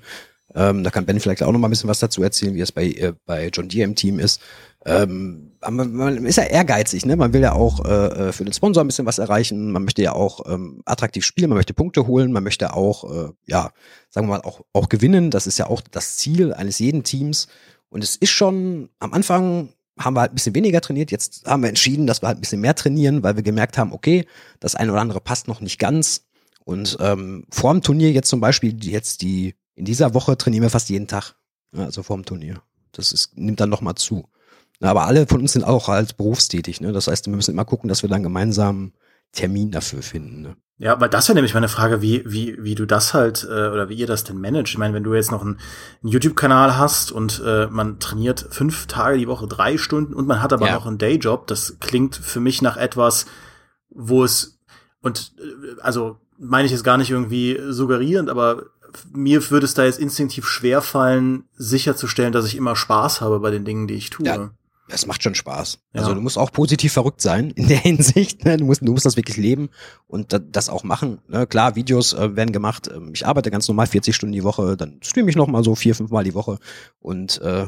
Ähm, da kann Ben vielleicht auch noch mal ein bisschen was dazu erzählen, wie es bei, äh, bei John Deere im Team ist. Ähm, man, ist ja ehrgeizig, ne? Man will ja auch äh, äh, für den Sponsor ein bisschen was erreichen. Man möchte ja auch ähm, attraktiv spielen, man möchte Punkte holen, man möchte auch, äh, ja, sagen wir mal, auch, auch gewinnen. Das ist ja auch das Ziel eines jeden Teams. Und es ist schon am Anfang haben wir halt ein bisschen weniger trainiert. Jetzt haben wir entschieden, dass wir halt ein bisschen mehr trainieren, weil wir gemerkt haben, okay, das eine oder andere passt noch nicht ganz. Und ähm, vor dem Turnier jetzt zum Beispiel, jetzt die, in dieser Woche trainieren wir fast jeden Tag. Also vor dem Turnier. Das ist, nimmt dann nochmal zu. Aber alle von uns sind auch halt berufstätig. Ne? Das heißt, wir müssen immer gucken, dass wir dann gemeinsam Termin dafür finden. Ne? Ja, weil das wäre nämlich meine Frage, wie, wie, wie du das halt, äh, oder wie ihr das denn managt. Ich meine, wenn du jetzt noch einen, einen YouTube-Kanal hast und äh, man trainiert fünf Tage die Woche, drei Stunden und man hat aber ja. noch einen Dayjob, das klingt für mich nach etwas, wo es, und äh, also meine ich es gar nicht irgendwie suggerierend, aber mir würde es da jetzt instinktiv schwer fallen, sicherzustellen, dass ich immer Spaß habe bei den Dingen, die ich tue. Ja, es macht schon Spaß. Ja. Also du musst auch positiv verrückt sein in der [laughs] Hinsicht. Ne? Du musst, du musst das wirklich leben und das auch machen. Ne? Klar, Videos äh, werden gemacht. Ähm, ich arbeite ganz normal 40 Stunden die Woche, dann streame ich noch mal so vier, fünf Mal die Woche und äh,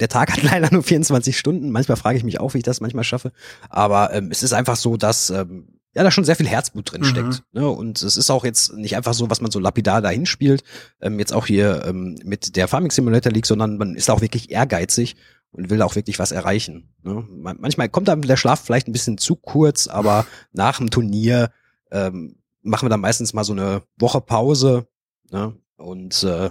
der Tag hat [laughs] leider nur 24 Stunden. Manchmal frage ich mich auch, wie ich das manchmal schaffe. Aber ähm, es ist einfach so, dass ähm, ja da schon sehr viel Herzblut drin steckt. Mhm. Ne? Und es ist auch jetzt nicht einfach so, was man so lapidar dahin spielt. Ähm, jetzt auch hier ähm, mit der Farming Simulator League, sondern man ist auch wirklich ehrgeizig und will auch wirklich was erreichen. Ne? Manchmal kommt dann der Schlaf vielleicht ein bisschen zu kurz, aber nach dem Turnier ähm, machen wir dann meistens mal so eine Woche Pause ne? und äh,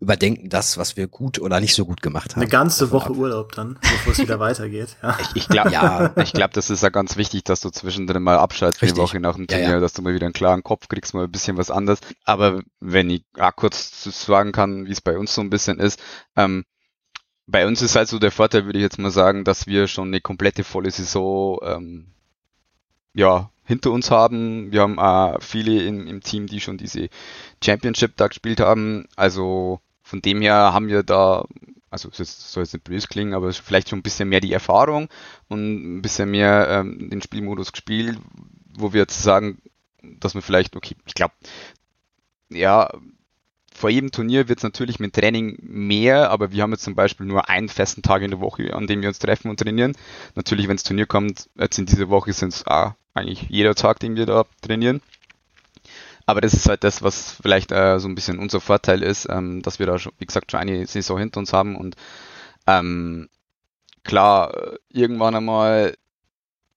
überdenken das, was wir gut oder nicht so gut gemacht haben. Eine ganze Woche ab. Urlaub dann, bevor es wieder [laughs] weitergeht. Ja. Ich, ich glaube, ja, ich glaube, das ist ja ganz wichtig, dass du zwischendrin mal abschaltest Richtig. die Woche nach dem Turnier, ja, ja. dass du mal wieder einen klaren Kopf kriegst, mal ein bisschen was anderes. Aber wenn ich auch kurz sagen kann, wie es bei uns so ein bisschen ist, ähm, bei uns ist halt so der Vorteil, würde ich jetzt mal sagen, dass wir schon eine komplette volle Saison ähm, ja, hinter uns haben. Wir haben auch viele in, im Team, die schon diese Championship da gespielt haben. Also von dem her haben wir da, also es soll jetzt nicht böse klingen, aber vielleicht schon ein bisschen mehr die Erfahrung und ein bisschen mehr ähm, den Spielmodus gespielt, wo wir jetzt sagen, dass wir vielleicht, okay, ich glaube, ja, vor jedem Turnier wird es natürlich mit Training mehr, aber wir haben jetzt zum Beispiel nur einen festen Tag in der Woche, an dem wir uns treffen und trainieren. Natürlich, wenn das Turnier kommt, jetzt in dieser Woche sind es eigentlich jeder Tag, den wir da trainieren. Aber das ist halt das, was vielleicht äh, so ein bisschen unser Vorteil ist, ähm, dass wir da schon, wie gesagt, schon eine Saison hinter uns haben und ähm, klar, äh, irgendwann einmal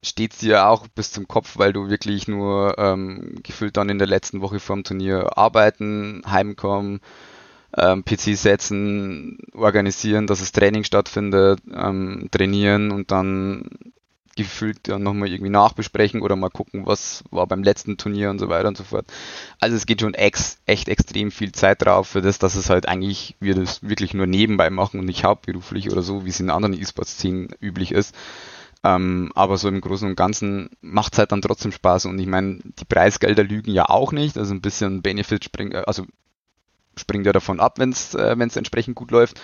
steht dir auch bis zum Kopf, weil du wirklich nur ähm, gefühlt dann in der letzten Woche vorm Turnier arbeiten, heimkommen, ähm, PC setzen, organisieren, dass das Training stattfindet, ähm, trainieren und dann gefühlt dann nochmal irgendwie nachbesprechen oder mal gucken, was war beim letzten Turnier und so weiter und so fort. Also es geht schon ex, echt extrem viel Zeit drauf für das, dass es halt eigentlich wir das wirklich nur nebenbei machen und nicht hauptberuflich oder so, wie es in anderen E-Sports-Szenen üblich ist. Ähm, aber so im Großen und Ganzen macht es halt dann trotzdem Spaß. Und ich meine, die Preisgelder lügen ja auch nicht. Also ein bisschen Benefit springt, also springt ja davon ab, wenn es äh, entsprechend gut läuft.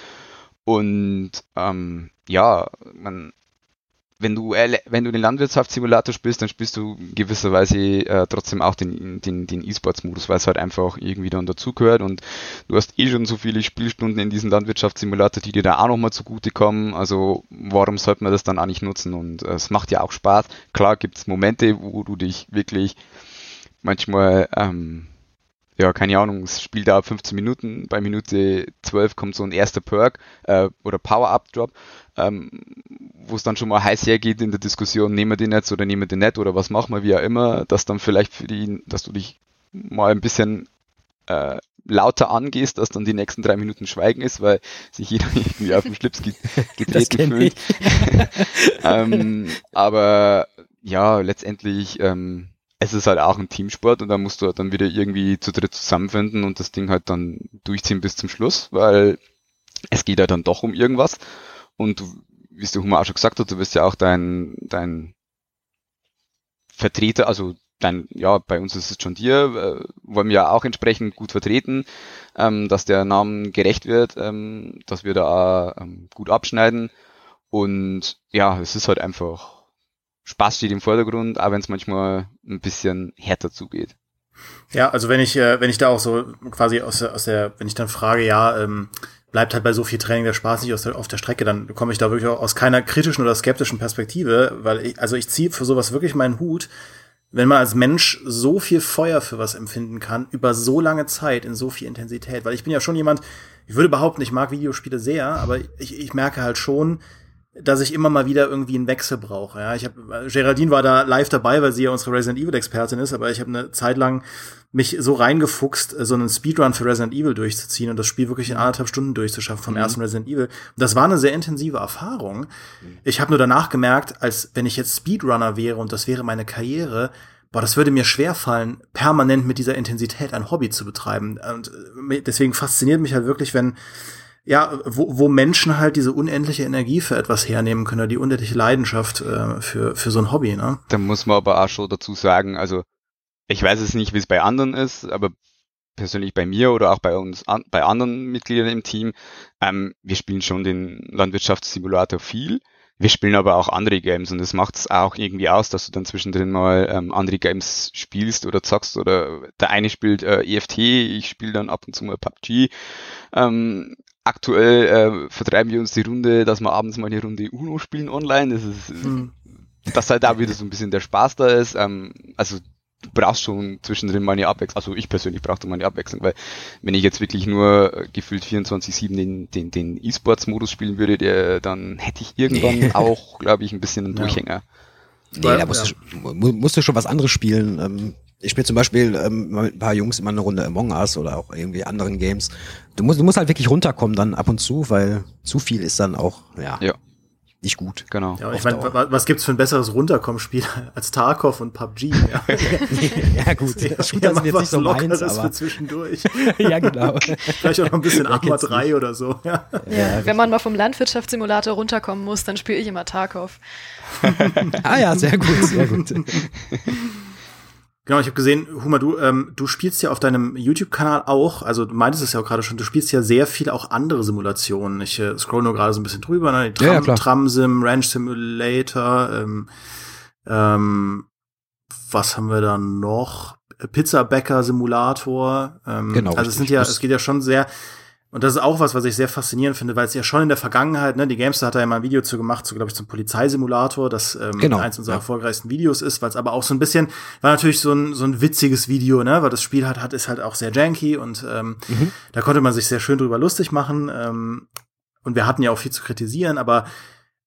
Und ähm, ja, man, wenn du wenn du den Landwirtschaftssimulator spielst, dann spielst du gewisserweise äh, trotzdem auch den den den E-Sports-Modus, weil es halt einfach irgendwie dann dazugehört und du hast eh schon so viele Spielstunden in diesem Landwirtschaftssimulator, die dir da auch nochmal zugutekommen. Also warum sollte man das dann auch nicht nutzen? Und äh, es macht ja auch Spaß. Klar gibt's Momente, wo du dich wirklich manchmal ähm, ja, keine Ahnung, das Spiel dauert 15 Minuten, bei Minute 12 kommt so ein erster Perk äh, oder Power-Up-Drop ähm, wo es dann schon mal heiß hergeht in der Diskussion, nehmen wir den jetzt oder nehmen wir den nicht oder was machen wir, wie auch immer, dass dann vielleicht für die, dass du dich mal ein bisschen äh, lauter angehst, dass dann die nächsten drei Minuten Schweigen ist, weil sich jeder [laughs] irgendwie auf den Schlips [laughs] getreten fühlt. [laughs] ähm, aber ja, letztendlich ähm, es ist halt auch ein Teamsport und da musst du halt dann wieder irgendwie zu dritt zusammenfinden und das Ding halt dann durchziehen bis zum Schluss, weil es geht ja dann doch um irgendwas. Und du, wie es der Hummer auch schon gesagt hat, du wirst ja auch dein, dein Vertreter, also dein, ja, bei uns ist es schon dir, äh, wollen wir ja auch entsprechend gut vertreten, ähm, dass der Namen gerecht wird, ähm, dass wir da ähm, gut abschneiden. Und ja, es ist halt einfach, Spaß steht im Vordergrund, auch wenn es manchmal ein bisschen härter zugeht. Ja, also wenn ich, äh, wenn ich da auch so quasi aus der, aus der, wenn ich dann frage, ja, ähm, bleibt halt bei so viel Training der Spaß nicht der, auf der Strecke, dann komme ich da wirklich auch aus keiner kritischen oder skeptischen Perspektive, weil ich, also ich ziehe für sowas wirklich meinen Hut, wenn man als Mensch so viel Feuer für was empfinden kann, über so lange Zeit, in so viel Intensität, weil ich bin ja schon jemand, ich würde behaupten, ich mag Videospiele sehr, aber ich, ich merke halt schon, dass ich immer mal wieder irgendwie einen Wechsel brauche. Ja, ich habe Geraldine war da live dabei, weil sie ja unsere Resident Evil Expertin ist, aber ich habe eine Zeit lang mich so reingefuchst, so einen Speedrun für Resident Evil durchzuziehen und das Spiel wirklich in anderthalb Stunden durchzuschaffen vom mhm. ersten Resident Evil. Und das war eine sehr intensive Erfahrung. Ich habe nur danach gemerkt, als wenn ich jetzt Speedrunner wäre und das wäre meine Karriere, boah, das würde mir schwer fallen, permanent mit dieser Intensität ein Hobby zu betreiben. Und äh, deswegen fasziniert mich halt wirklich, wenn ja, wo, wo Menschen halt diese unendliche Energie für etwas hernehmen können, die unendliche Leidenschaft äh, für, für so ein Hobby, ne? Da muss man aber auch schon dazu sagen, also ich weiß es nicht, wie es bei anderen ist, aber persönlich bei mir oder auch bei uns, an, bei anderen Mitgliedern im Team, ähm, wir spielen schon den Landwirtschaftssimulator viel. Wir spielen aber auch andere Games und das macht es auch irgendwie aus, dass du dann zwischendrin mal ähm, andere Games spielst oder zockst oder der eine spielt äh, EFT, ich spiele dann ab und zu mal PUBG. Ähm, aktuell äh, vertreiben wir uns die Runde, dass wir abends mal eine Runde Uno spielen online. Das ist, hm. dass halt da wieder so ein bisschen der Spaß da ist. Ähm, also du brauchst schon zwischendrin mal eine Abwechslung. Also ich persönlich brauchte mal eine Abwechslung, weil wenn ich jetzt wirklich nur äh, gefühlt 24-7 den, den, den E-Sports-Modus spielen würde, der, dann hätte ich irgendwann [laughs] auch, glaube ich, ein bisschen einen Durchhänger. Nee, da musst, ja. du, musst du schon was anderes spielen. Ähm, ich spiele zum Beispiel ähm, mit ein paar Jungs immer eine Runde Among Us oder auch irgendwie anderen Games. Du musst, du musst halt wirklich runterkommen dann ab und zu, weil zu viel ist dann auch, ja. ja nicht gut. Genau. Ja, ich meine, was gibt's für ein besseres Runterkommenspiel [laughs] als Tarkov und PUBG? [laughs] Ja, ja gut. Das, ja, das jetzt nicht so meins, aber für zwischendurch. [laughs] ja, genau. Vielleicht auch noch ein bisschen Arma 3 oder so. Ja. ja, wenn man mal vom Landwirtschaftssimulator runterkommen muss, dann spiele ich immer Tarkov. ah ja, sehr gut, sehr gut. Genau, ich habe gesehen, Huma, du, ähm, du spielst ja auf deinem YouTube-Kanal auch, also du meintest es ja auch gerade schon, du spielst ja sehr viel auch andere Simulationen. Ich äh, scroll nur gerade so ein bisschen drüber, ne? Tram, ja, ja, Tram-Sim, Ranch Simulator, ähm, ähm, was haben wir da noch? Pizzabäcker-Simulator. Ähm, genau. Also es sind ja, es geht ja schon sehr, und das ist auch was, was ich sehr faszinierend finde, weil es ja schon in der Vergangenheit, ne, die Gamester hat da ja mal ein Video zu gemacht, so glaube ich zum Polizeisimulator, das ähm, genau, eins unserer ja. erfolgreichsten Videos ist, weil es aber auch so ein bisschen, war natürlich so ein, so ein witziges Video, ne, weil das Spiel hat, hat ist halt auch sehr janky und ähm, mhm. da konnte man sich sehr schön drüber lustig machen. Ähm, und wir hatten ja auch viel zu kritisieren, aber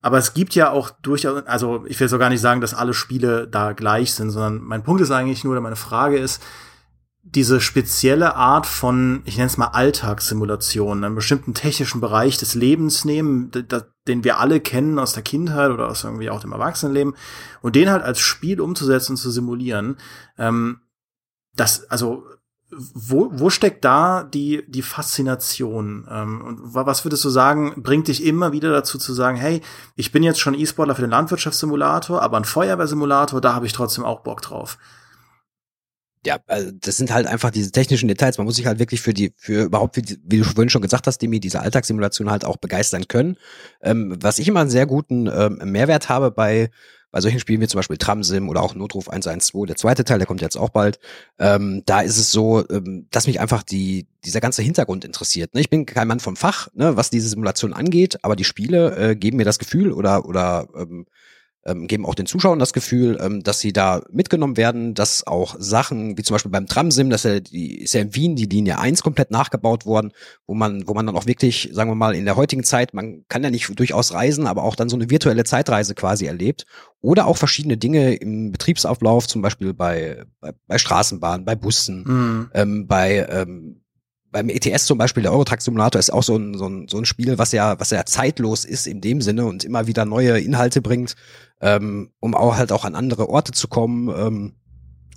aber es gibt ja auch durchaus, also ich will so gar nicht sagen, dass alle Spiele da gleich sind, sondern mein Punkt ist eigentlich nur, oder meine Frage ist, diese spezielle Art von, ich nenne es mal Alltagssimulation, einen bestimmten technischen Bereich des Lebens nehmen, den wir alle kennen aus der Kindheit oder aus irgendwie auch dem Erwachsenenleben, und den halt als Spiel umzusetzen und zu simulieren. Ähm, das, also wo, wo steckt da die, die Faszination? Ähm, und was würdest du sagen, bringt dich immer wieder dazu zu sagen, hey, ich bin jetzt schon E-Sportler für den Landwirtschaftssimulator, aber ein Feuerwehrsimulator, da habe ich trotzdem auch Bock drauf ja, also das sind halt einfach diese technischen Details. Man muss sich halt wirklich für die, für überhaupt, wie, wie du vorhin schon gesagt hast, Demi, diese Alltagssimulation halt auch begeistern können. Ähm, was ich immer einen sehr guten ähm, Mehrwert habe bei, bei solchen Spielen wie zum Beispiel Tramsim oder auch Notruf 112, der zweite Teil, der kommt jetzt auch bald, ähm, da ist es so, ähm, dass mich einfach die, dieser ganze Hintergrund interessiert. Ne? Ich bin kein Mann vom Fach, ne, was diese Simulation angeht, aber die Spiele äh, geben mir das Gefühl oder, oder ähm, ähm, geben auch den Zuschauern das Gefühl, ähm, dass sie da mitgenommen werden, dass auch Sachen, wie zum Beispiel beim Tramsim, dass ja die ist ja in Wien die Linie 1 komplett nachgebaut worden, wo man, wo man dann auch wirklich, sagen wir mal, in der heutigen Zeit, man kann ja nicht durchaus reisen, aber auch dann so eine virtuelle Zeitreise quasi erlebt. Oder auch verschiedene Dinge im Betriebsauflauf, zum Beispiel bei, bei, bei Straßenbahnen, bei Bussen, mhm. ähm, bei ähm, beim ETS zum Beispiel, der Eurotrack Simulator ist auch so ein, so, ein, so ein Spiel, was ja, was ja zeitlos ist in dem Sinne und immer wieder neue Inhalte bringt, ähm, um auch halt auch an andere Orte zu kommen, ähm,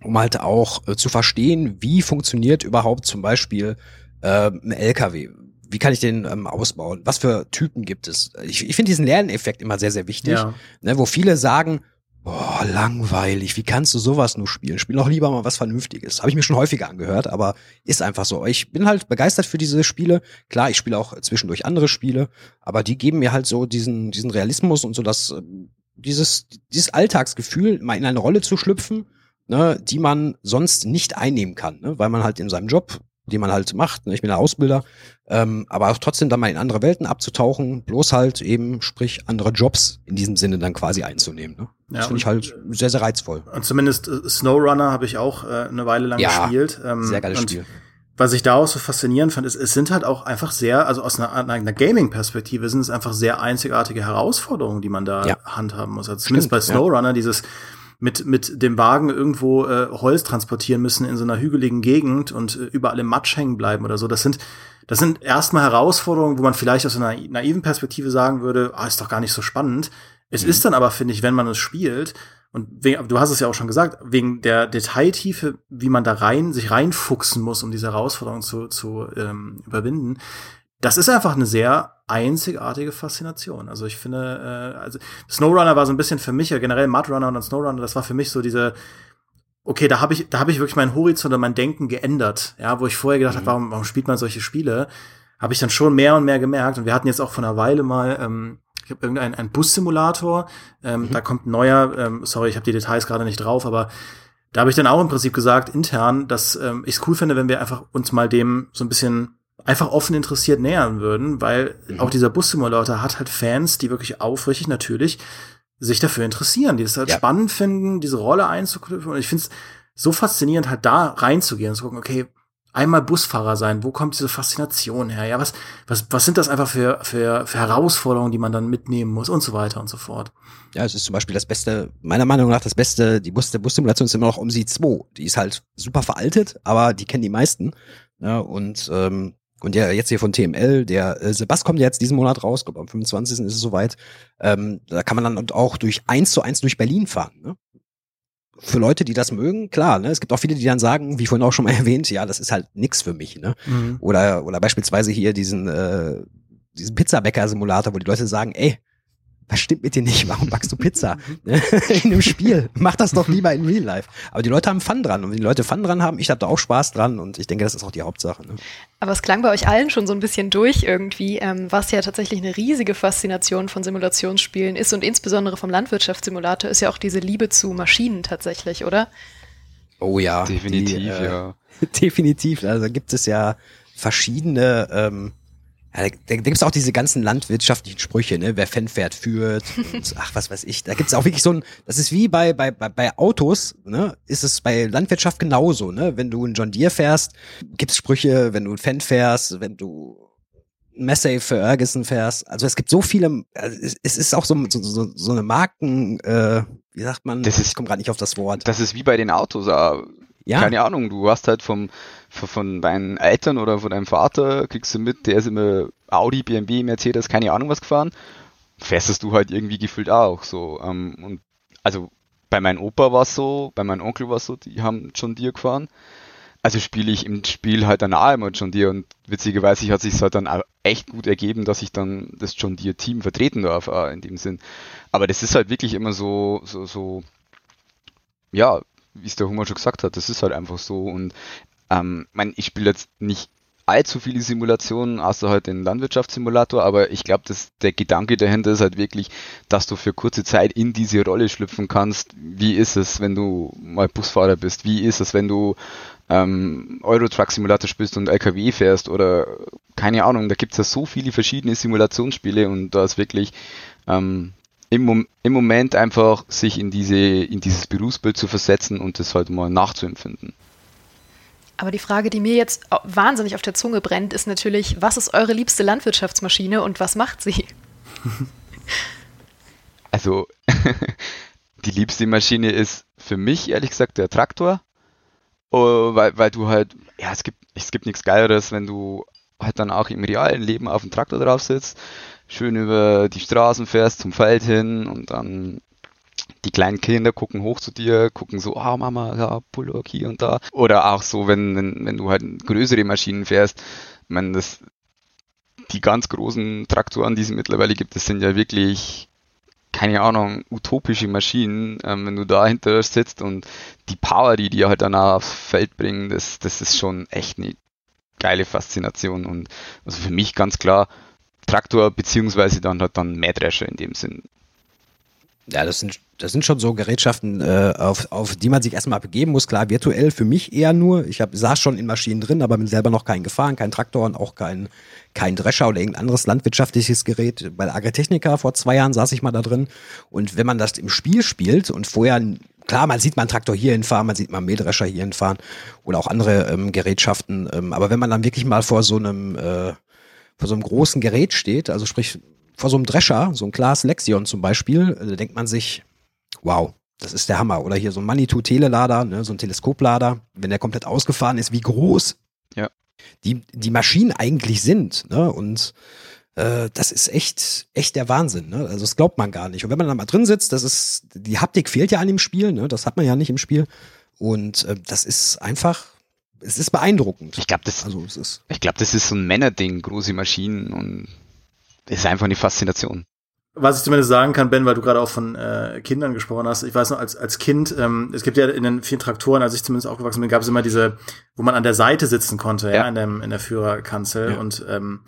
um halt auch äh, zu verstehen, wie funktioniert überhaupt zum Beispiel äh, ein LKW. Wie kann ich den ähm, ausbauen? Was für Typen gibt es? Ich, ich finde diesen Lerneffekt immer sehr, sehr wichtig, ja. ne, wo viele sagen, Boah, langweilig. Wie kannst du sowas nur spielen? Spiel doch lieber mal was Vernünftiges. Habe ich mir schon häufiger angehört, aber ist einfach so. Ich bin halt begeistert für diese Spiele. Klar, ich spiele auch zwischendurch andere Spiele, aber die geben mir halt so diesen, diesen Realismus und so das, dieses, dieses Alltagsgefühl, mal in eine Rolle zu schlüpfen, ne, die man sonst nicht einnehmen kann, ne, weil man halt in seinem Job die man halt macht. Ne? Ich bin der Ausbilder, ähm, aber auch trotzdem dann mal in andere Welten abzutauchen, bloß halt eben, sprich, andere Jobs in diesem Sinne dann quasi einzunehmen. Ne? Das ja, finde ich halt sehr, sehr reizvoll. Und zumindest äh, Snowrunner habe ich auch äh, eine Weile lang ja, gespielt. Ähm, sehr geiles Spiel. Was ich da auch so faszinierend fand, ist, es sind halt auch einfach sehr, also aus einer, einer Gaming-Perspektive sind es einfach sehr einzigartige Herausforderungen, die man da ja. handhaben muss. Also zumindest Stimmt, bei Snowrunner, dieses mit, mit dem Wagen irgendwo äh, Holz transportieren müssen in so einer hügeligen Gegend und äh, überall im Matsch hängen bleiben oder so. Das sind, das sind erstmal Herausforderungen, wo man vielleicht aus einer naiven Perspektive sagen würde, ah, ist doch gar nicht so spannend. Es mhm. ist dann aber, finde ich, wenn man es spielt, und wegen, du hast es ja auch schon gesagt, wegen der Detailtiefe, wie man da rein, sich reinfuchsen muss, um diese Herausforderung zu, zu ähm, überwinden, das ist einfach eine sehr einzigartige Faszination. Also ich finde, äh, also Snowrunner war so ein bisschen für mich, ja generell Mudrunner und Snowrunner, das war für mich so diese, okay, da habe ich, da habe ich wirklich meinen Horizont und mein Denken geändert. Ja, wo ich vorher gedacht mhm. habe, warum, warum spielt man solche Spiele? Habe ich dann schon mehr und mehr gemerkt. Und wir hatten jetzt auch vor einer Weile mal, ähm, ich habe irgendeinen einen Bussimulator, ähm, mhm. da kommt ein neuer, ähm, sorry, ich habe die Details gerade nicht drauf, aber da habe ich dann auch im Prinzip gesagt, intern, dass ähm, ich es cool finde, wenn wir einfach uns mal dem so ein bisschen einfach offen interessiert nähern würden, weil mhm. auch dieser Bus-Simulator hat halt Fans, die wirklich aufrichtig natürlich sich dafür interessieren, die es halt ja. spannend finden, diese Rolle einzuknüpfen. Und ich finde es so faszinierend, halt da reinzugehen und zu gucken, okay, einmal Busfahrer sein, wo kommt diese Faszination her? Ja, was, was, was sind das einfach für, für, für Herausforderungen, die man dann mitnehmen muss und so weiter und so fort. Ja, es ist zum Beispiel das Beste, meiner Meinung nach das Beste, die Bus, der Bussimulation ist immer noch um sie 2. Die ist halt super veraltet, aber die kennen die meisten. Ja, und ähm, und der jetzt hier von TML, der äh, Sebast kommt jetzt diesen Monat raus, glaube am 25. ist es soweit. Ähm, da kann man dann auch durch eins zu eins durch Berlin fahren. Ne? Für Leute, die das mögen, klar, ne? Es gibt auch viele, die dann sagen, wie vorhin auch schon mal [laughs] erwähnt, ja, das ist halt nix für mich, ne? Mhm. Oder, oder beispielsweise hier diesen, äh, diesen Pizzabäcker-Simulator, wo die Leute sagen, ey, was stimmt mit dir nicht? Warum backst du Pizza? [laughs] [laughs] In einem Spiel. Mach das doch lieber in Real Life. Aber die Leute haben Fun dran. Und wenn die Leute Fun dran haben, ich habe da auch Spaß dran. Und ich denke, das ist auch die Hauptsache. Ne? Aber es klang bei euch allen schon so ein bisschen durch irgendwie, ähm, was ja tatsächlich eine riesige Faszination von Simulationsspielen ist. Und insbesondere vom Landwirtschaftssimulator ist ja auch diese Liebe zu Maschinen tatsächlich, oder? Oh ja. Definitiv, die, äh, ja. [laughs] definitiv. Also gibt es ja verschiedene ähm, ja, da, da gibt es auch diese ganzen landwirtschaftlichen Sprüche, ne? Wer Fan führt und ach, was weiß ich. Da gibt es auch wirklich so ein, das ist wie bei, bei, bei, bei Autos, ne? Ist es bei Landwirtschaft genauso, ne? Wenn du einen John Deere fährst, gibt's Sprüche, wenn du einen Fan fährst, wenn du Massey für Ferguson fährst. Also es gibt so viele, also es ist auch so, so, so eine Marken, äh, wie sagt man? Das ist, ich komme gerade nicht auf das Wort. Das ist wie bei den Autos. Ja. Keine Ahnung, du hast halt vom, von deinen Eltern oder von deinem Vater, kriegst du mit, der ist immer Audi, BMW, Mercedes, keine Ahnung was gefahren, fährst du halt irgendwie gefühlt auch so. Ähm, und also bei meinem Opa war es so, bei meinem Onkel war es so, die haben schon dir gefahren. also spiele ich im Spiel halt dann auch immer John Deere und witzigerweise hat sich halt dann auch echt gut ergeben, dass ich dann das John Deere Team vertreten darf, in dem Sinn. Aber das ist halt wirklich immer so, so, so, ja, wie es der Hummer schon gesagt hat, das ist halt einfach so und ähm, mein, ich spiele jetzt nicht allzu viele Simulationen, außer halt den Landwirtschaftssimulator, aber ich glaube, dass der Gedanke dahinter ist halt wirklich, dass du für kurze Zeit in diese Rolle schlüpfen kannst. Wie ist es, wenn du mal Busfahrer bist? Wie ist es, wenn du ähm, Euro-Truck Simulator spielst und LKW fährst oder keine Ahnung, da gibt es ja so viele verschiedene Simulationsspiele und da ist wirklich ähm, im, im Moment einfach sich in diese in dieses Berufsbild zu versetzen und das halt mal nachzuempfinden. Aber die Frage, die mir jetzt wahnsinnig auf der Zunge brennt, ist natürlich, was ist eure liebste Landwirtschaftsmaschine und was macht sie? [laughs] Also, [laughs] die liebste Maschine ist für mich ehrlich gesagt der Traktor, oh, weil, weil du halt, ja, es gibt, es gibt nichts Geileres, wenn du halt dann auch im realen Leben auf dem Traktor drauf sitzt, schön über die Straßen fährst zum Feld hin und dann die kleinen Kinder gucken hoch zu dir, gucken so, ah oh, Mama, ja, Bullock hier und da. Oder auch so, wenn, wenn, wenn du halt größere Maschinen fährst, ich meine, das, die ganz großen Traktoren, die es mittlerweile gibt, das sind ja wirklich, keine Ahnung, utopische Maschinen, ähm, wenn du dahinter sitzt und die Power, die die halt dann aufs Feld bringen, das, das ist schon echt eine geile Faszination und also für mich ganz klar Traktor beziehungsweise dann halt dann Mähdrescher in dem Sinn. Ja, das sind, das sind schon so Gerätschaften, äh, auf, auf die man sich erstmal begeben muss. Klar, virtuell für mich eher nur. Ich hab, saß schon in Maschinen drin, aber bin selber noch keinen gefahren, kein Traktor und auch kein, kein Drescher oder irgendein anderes landwirtschaftliches Gerät. Bei der Agritechnica vor zwei Jahren saß ich mal da drin. Und wenn man das im Spiel spielt und vorher klar, man sieht mal einen Traktor hier hinfahren, man sieht mal einen Mähdrescher hier hinfahren oder auch andere ähm, Gerätschaften. Ähm, aber wenn man dann wirklich mal vor so einem, äh, vor so einem großen Gerät steht, also sprich vor so einem Drescher, so ein Class Lexion zum Beispiel, da denkt man sich, wow, das ist der Hammer. Oder hier so ein Manitou-Telelader, ne, so ein Teleskoplader, wenn der komplett ausgefahren ist, wie groß ja. die, die Maschinen eigentlich sind. Ne? Und äh, das ist echt, echt der Wahnsinn. Ne? Also das glaubt man gar nicht. Und wenn man da mal drin sitzt, das ist, die Haptik fehlt ja an dem Spiel, ne? das hat man ja nicht im Spiel. Und äh, das ist einfach, es ist beeindruckend. Ich glaube, das, also, es ist, ich glaube, das ist so ein Männerding, große Maschinen und ist einfach eine Faszination. Was ich zumindest sagen kann, Ben, weil du gerade auch von äh, Kindern gesprochen hast, ich weiß noch, als, als Kind, ähm, es gibt ja in den vielen Traktoren, als ich zumindest aufgewachsen bin, gab es immer diese, wo man an der Seite sitzen konnte, ja, ja in, dem, in der Führerkanzel. Ja. Und ähm,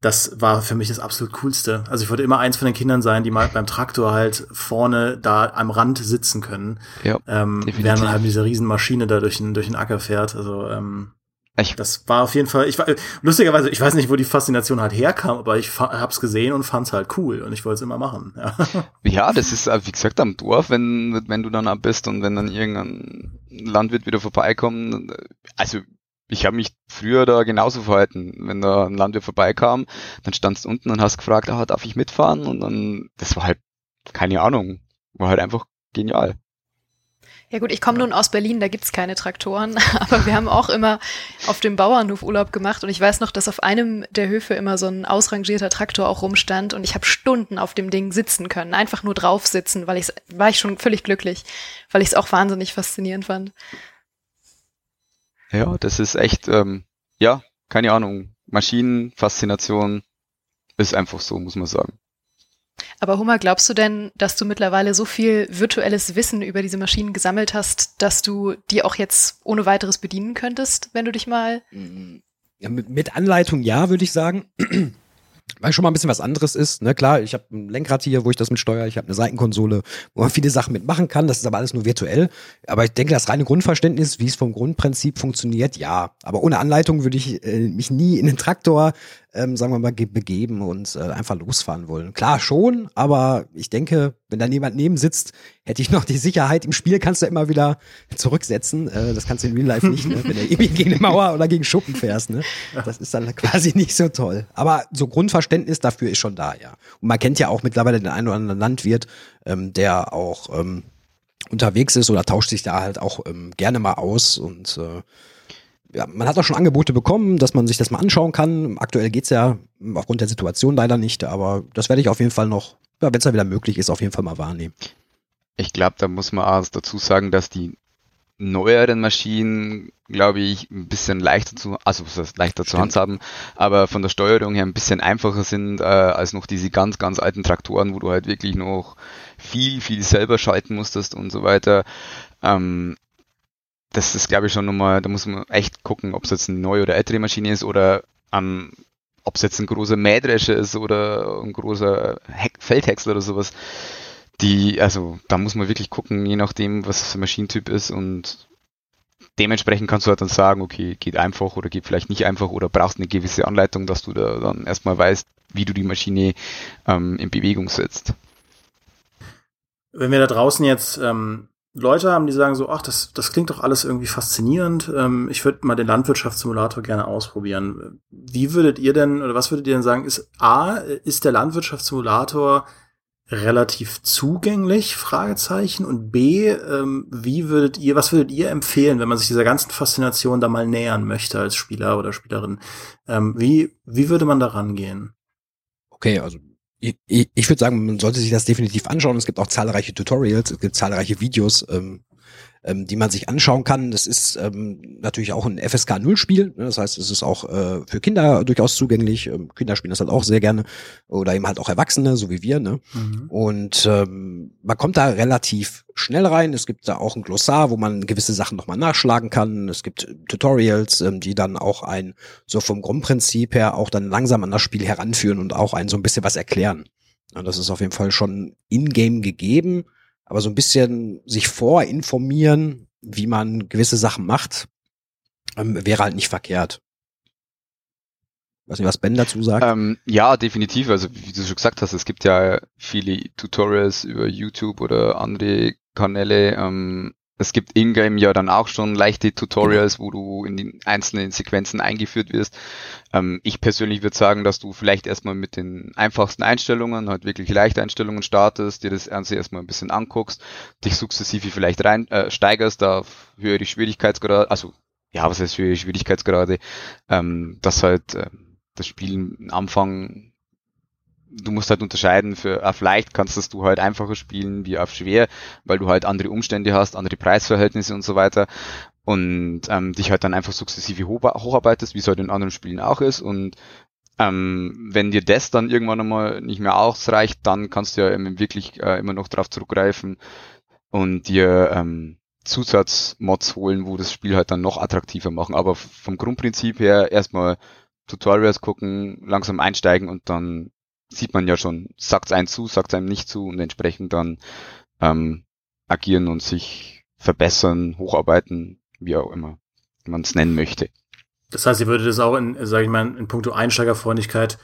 das war für mich das absolut coolste. Also ich wollte immer eins von den Kindern sein, die mal beim Traktor halt vorne da am Rand sitzen können. Ja, ähm, während man halt mit dieser riesen Maschine da durch den, durch den Acker fährt. Also ähm, ich, das war auf jeden Fall, ich war, lustigerweise, ich weiß nicht, wo die Faszination halt herkam, aber ich hab's gesehen und fand's halt cool und ich wollte es immer machen. Ja. [laughs] ja, das ist, wie gesagt, am Dorf, wenn, wenn du dann ab bist und wenn dann irgendein Landwirt wieder vorbeikommt. Also, ich habe mich früher da genauso verhalten. Wenn da ein Landwirt vorbeikam, dann standst du unten und hast gefragt, ah, darf ich mitfahren? Und dann, das war halt, keine Ahnung, war halt einfach genial. Ja gut, ich komme nun aus Berlin, da gibt's keine Traktoren, [laughs] aber wir haben auch immer auf dem Bauernhof Urlaub gemacht und ich weiß noch, dass auf einem der Höfe immer so ein ausrangierter Traktor auch rumstand und ich habe Stunden auf dem Ding sitzen können, einfach nur drauf sitzen, weil ich war ich schon völlig glücklich, weil ich es auch wahnsinnig faszinierend fand. Ja, das ist echt, ähm, ja, keine Ahnung, Maschinenfaszination ist einfach so, muss man sagen. Aber Hummer, glaubst du denn, dass du mittlerweile so viel virtuelles Wissen über diese Maschinen gesammelt hast, dass du die auch jetzt ohne weiteres bedienen könntest, wenn du dich mal. Ja, mit, mit Anleitung ja, würde ich sagen. [clears throat] Weil schon mal ein bisschen was anderes ist. Ne? Klar, ich habe ein Lenkrad hier, wo ich das mit steuere. Ich habe eine Seitenkonsole, wo man viele Sachen mitmachen kann. Das ist aber alles nur virtuell. Aber ich denke, das reine Grundverständnis, wie es vom Grundprinzip funktioniert, ja. Aber ohne Anleitung würde ich äh, mich nie in den Traktor ähm, sagen wir mal, begeben und äh, einfach losfahren wollen. Klar schon, aber ich denke, wenn da jemand neben sitzt, hätte ich noch die Sicherheit. Im Spiel kannst du immer wieder zurücksetzen. Äh, das kannst du in Real Life nicht, ne? wenn du [laughs] irgendwie gegen eine Mauer oder gegen Schuppen fährst. Ne? Das ist dann quasi nicht so toll. Aber so Grundverständnis dafür ist schon da, ja. Und man kennt ja auch mittlerweile den einen oder anderen Landwirt, ähm, der auch ähm, unterwegs ist oder tauscht sich da halt auch ähm, gerne mal aus und äh, ja, man hat auch schon Angebote bekommen, dass man sich das mal anschauen kann. Aktuell geht's ja aufgrund der Situation leider nicht, aber das werde ich auf jeden Fall noch, ja, wenn es ja wieder möglich ist, auf jeden Fall mal wahrnehmen. Ich glaube, da muss man auch dazu sagen, dass die neueren Maschinen, glaube ich, ein bisschen leichter zu, also leichter Stimmt. zu handhaben, aber von der Steuerung her ein bisschen einfacher sind äh, als noch diese ganz, ganz alten Traktoren, wo du halt wirklich noch viel, viel selber schalten musstest und so weiter. Ähm, das ist, glaube ich, schon nochmal, da muss man echt gucken, ob es jetzt eine neue oder ältere Maschine ist oder ähm, ob es jetzt ein großer Mähdrescher ist oder ein großer Feldhäcksler oder sowas die, also da muss man wirklich gucken, je nachdem, was es für ein Maschinentyp ist und dementsprechend kannst du halt dann sagen, okay, geht einfach oder geht vielleicht nicht einfach oder brauchst eine gewisse Anleitung, dass du da dann erstmal weißt, wie du die Maschine ähm, in Bewegung setzt. Wenn wir da draußen jetzt ähm, Leute haben, die sagen so, ach, das, das klingt doch alles irgendwie faszinierend, ähm, ich würde mal den Landwirtschaftssimulator gerne ausprobieren. Wie würdet ihr denn, oder was würdet ihr denn sagen, ist A, ist der Landwirtschaftssimulator relativ zugänglich? Fragezeichen. Und B, ähm, wie würdet ihr, was würdet ihr empfehlen, wenn man sich dieser ganzen Faszination da mal nähern möchte als Spieler oder Spielerin? Ähm, wie, wie würde man da rangehen? Okay, also ich, ich würde sagen, man sollte sich das definitiv anschauen. Es gibt auch zahlreiche Tutorials, es gibt zahlreiche Videos. Ähm, ähm, die man sich anschauen kann. Das ist ähm, natürlich auch ein FSK 0 Spiel. Ne? Das heißt, es ist auch äh, für Kinder durchaus zugänglich. Ähm, Kinder spielen das halt auch sehr gerne oder eben halt auch Erwachsene, so wie wir. Ne? Mhm. Und ähm, man kommt da relativ schnell rein. Es gibt da auch ein Glossar, wo man gewisse Sachen nochmal nachschlagen kann. Es gibt Tutorials, ähm, die dann auch ein so vom Grundprinzip her auch dann langsam an das Spiel heranführen und auch ein so ein bisschen was erklären. Ja, das ist auf jeden Fall schon in-game gegeben. Aber so ein bisschen sich vorinformieren, wie man gewisse Sachen macht, ähm, wäre halt nicht verkehrt. Weiß nicht, was Ben dazu sagt. Ähm, ja, definitiv. Also wie du schon gesagt hast, es gibt ja viele Tutorials über YouTube oder andere Kanäle, ähm, es gibt in-game ja dann auch schon leichte Tutorials, wo du in die einzelnen Sequenzen eingeführt wirst. Ähm, ich persönlich würde sagen, dass du vielleicht erstmal mit den einfachsten Einstellungen, halt wirklich leichte Einstellungen startest, dir das Ganze erstmal ein bisschen anguckst, dich sukzessive vielleicht rein äh, steigerst auf höhere Schwierigkeitsgrade, also ja, was heißt höhere Schwierigkeitsgrade, ähm, dass halt äh, das Spiel am Anfang du musst halt unterscheiden, für auf leicht kannst du halt einfacher spielen wie auf schwer, weil du halt andere Umstände hast, andere Preisverhältnisse und so weiter und ähm, dich halt dann einfach sukzessive hoch, hocharbeitest, wie es halt in anderen Spielen auch ist und ähm, wenn dir das dann irgendwann einmal nicht mehr ausreicht, dann kannst du ja wirklich äh, immer noch darauf zurückgreifen und dir ähm, Zusatzmods holen, wo das Spiel halt dann noch attraktiver machen. Aber vom Grundprinzip her erstmal Tutorials gucken, langsam einsteigen und dann sieht man ja schon, sagt es einem zu, sagt es einem nicht zu und entsprechend dann ähm, agieren und sich verbessern, hocharbeiten, wie auch immer man es nennen möchte. Das heißt, ihr würdet es auch in, sage ich mal, in puncto Einsteigerfreundlichkeit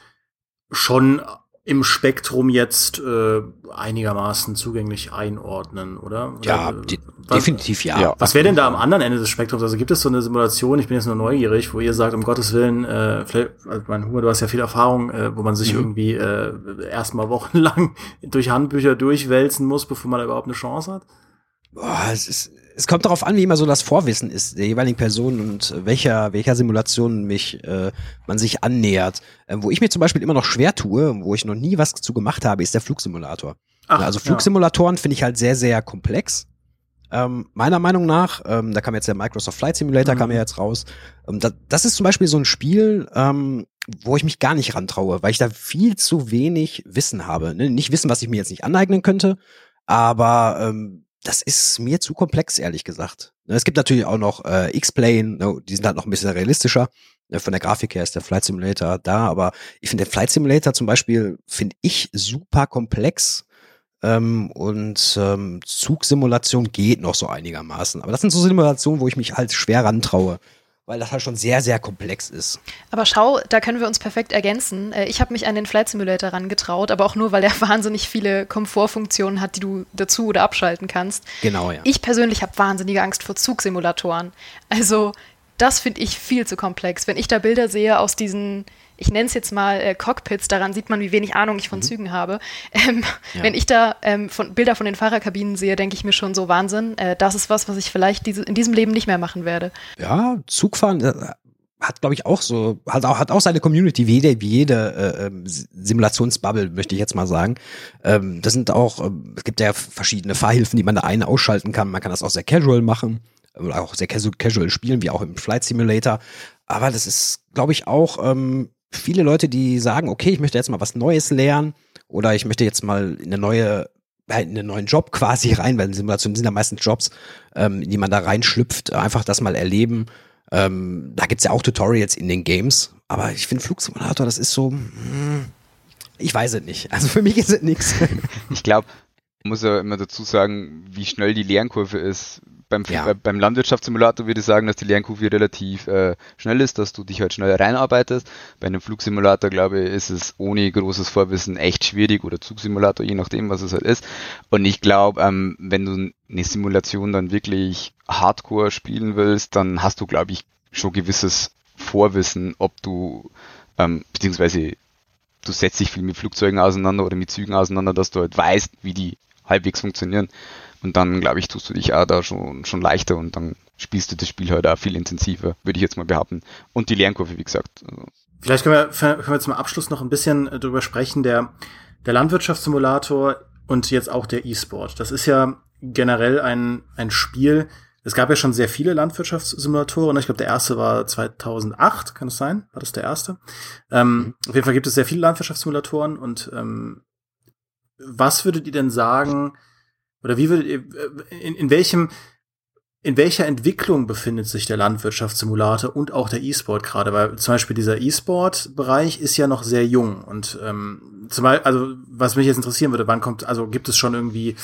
schon im Spektrum jetzt äh, einigermaßen zugänglich einordnen, oder? Ja, oder, de was, definitiv ja. ja. Was wäre denn da am anderen Ende des Spektrums? Also gibt es so eine Simulation, ich bin jetzt nur neugierig, wo ihr sagt, um Gottes Willen, äh, vielleicht, also mein Huber, du hast ja viel Erfahrung, äh, wo man sich mhm. irgendwie äh, erstmal [laughs] wochenlang durch Handbücher durchwälzen muss, bevor man da überhaupt eine Chance hat? Boah, es ist es kommt darauf an, wie immer so das Vorwissen ist der jeweiligen Person und welcher, welcher Simulation mich äh, man sich annähert. Ähm, wo ich mir zum Beispiel immer noch schwer tue, wo ich noch nie was zu gemacht habe, ist der Flugsimulator. Ach, also Flugsimulatoren ja. finde ich halt sehr, sehr komplex. Ähm, meiner Meinung nach, ähm, da kam jetzt der Microsoft Flight Simulator, mhm. kam ja jetzt raus. Ähm, da, das ist zum Beispiel so ein Spiel, ähm, wo ich mich gar nicht rantraue, weil ich da viel zu wenig Wissen habe. Ne? Nicht Wissen, was ich mir jetzt nicht aneignen könnte, aber ähm, das ist mir zu komplex, ehrlich gesagt. Ne, es gibt natürlich auch noch äh, X-Plane, ne, die sind halt noch ein bisschen realistischer. Ne, von der Grafik her ist der Flight Simulator da, aber ich finde den Flight Simulator zum Beispiel, finde ich super komplex. Ähm, und ähm, Zugsimulation geht noch so einigermaßen. Aber das sind so Simulationen, wo ich mich halt schwer rantraue weil das halt schon sehr, sehr komplex ist. Aber schau, da können wir uns perfekt ergänzen. Äh, ich habe mich an den Flight Simulator rangetraut, aber auch nur, weil er [laughs] wahnsinnig viele Komfortfunktionen hat, die du dazu oder abschalten kannst. Genau, ja. Ich persönlich habe wahnsinnige Angst vor Zugsimulatoren. Also, das finde ich viel zu komplex. Wenn ich da Bilder sehe aus diesen ich nenne es jetzt mal äh, Cockpits, daran sieht man, wie wenig Ahnung ich von mhm. Zügen habe. Ähm, ja. Wenn ich da ähm, von, Bilder von den Fahrerkabinen sehe, denke ich mir schon so Wahnsinn. Äh, das ist was, was ich vielleicht diese, in diesem Leben nicht mehr machen werde. Ja, Zugfahren äh, hat, glaube ich, auch so, hat auch, hat auch seine Community, wie jede, wie jede äh, ähm, Simulationsbubble, möchte ich jetzt mal sagen. Ähm, das sind auch, äh, es gibt ja verschiedene Fahrhilfen, die man da ein- ausschalten kann. Man kann das auch sehr casual machen. oder auch sehr casual spielen, wie auch im Flight Simulator. Aber das ist, glaube ich, auch ähm, viele Leute, die sagen, okay, ich möchte jetzt mal was Neues lernen oder ich möchte jetzt mal in eine neue in einen neuen Job [laughs] quasi rein, weil Simulationen sind ja meistens Jobs, ähm, in die man da reinschlüpft, einfach das mal erleben. Ähm, da gibt's ja auch Tutorials in den Games, aber ich finde Flugsimulator, das ist so, hm, ich weiß es nicht. Also für mich ist es nichts. [laughs] Ich glaube, muss ja immer dazu sagen, wie schnell die Lernkurve ist. Beim, ja. äh, beim Landwirtschaftssimulator würde ich sagen, dass die Lernkurve relativ äh, schnell ist, dass du dich halt schnell reinarbeitest. Bei einem Flugsimulator, glaube ich, ist es ohne großes Vorwissen echt schwierig oder Zugsimulator, je nachdem, was es halt ist. Und ich glaube, ähm, wenn du eine Simulation dann wirklich hardcore spielen willst, dann hast du, glaube ich, schon gewisses Vorwissen, ob du, ähm, beziehungsweise du setzt dich viel mit Flugzeugen auseinander oder mit Zügen auseinander, dass du halt weißt, wie die halbwegs funktionieren. Und dann, glaube ich, tust du dich auch da schon, schon leichter und dann spielst du das Spiel halt auch viel intensiver, würde ich jetzt mal behaupten. Und die Lernkurve, wie gesagt. Also. Vielleicht können wir, können wir zum Abschluss noch ein bisschen äh, drüber sprechen. Der, der Landwirtschaftssimulator und jetzt auch der E-Sport. Das ist ja generell ein, ein Spiel, es gab ja schon sehr viele Landwirtschaftssimulatoren. Ich glaube, der erste war 2008, kann es sein? War das der erste? Ähm, mhm. Auf jeden Fall gibt es sehr viele Landwirtschaftssimulatoren. Und ähm, was würdet ihr denn sagen, oder wie äh, in, in welchem, in welcher Entwicklung befindet sich der Landwirtschaftssimulator und auch der E-Sport gerade? Weil zum Beispiel dieser E-Sport-Bereich ist ja noch sehr jung und ähm, zum Beispiel, also was mich jetzt interessieren würde, wann kommt, also gibt es schon irgendwie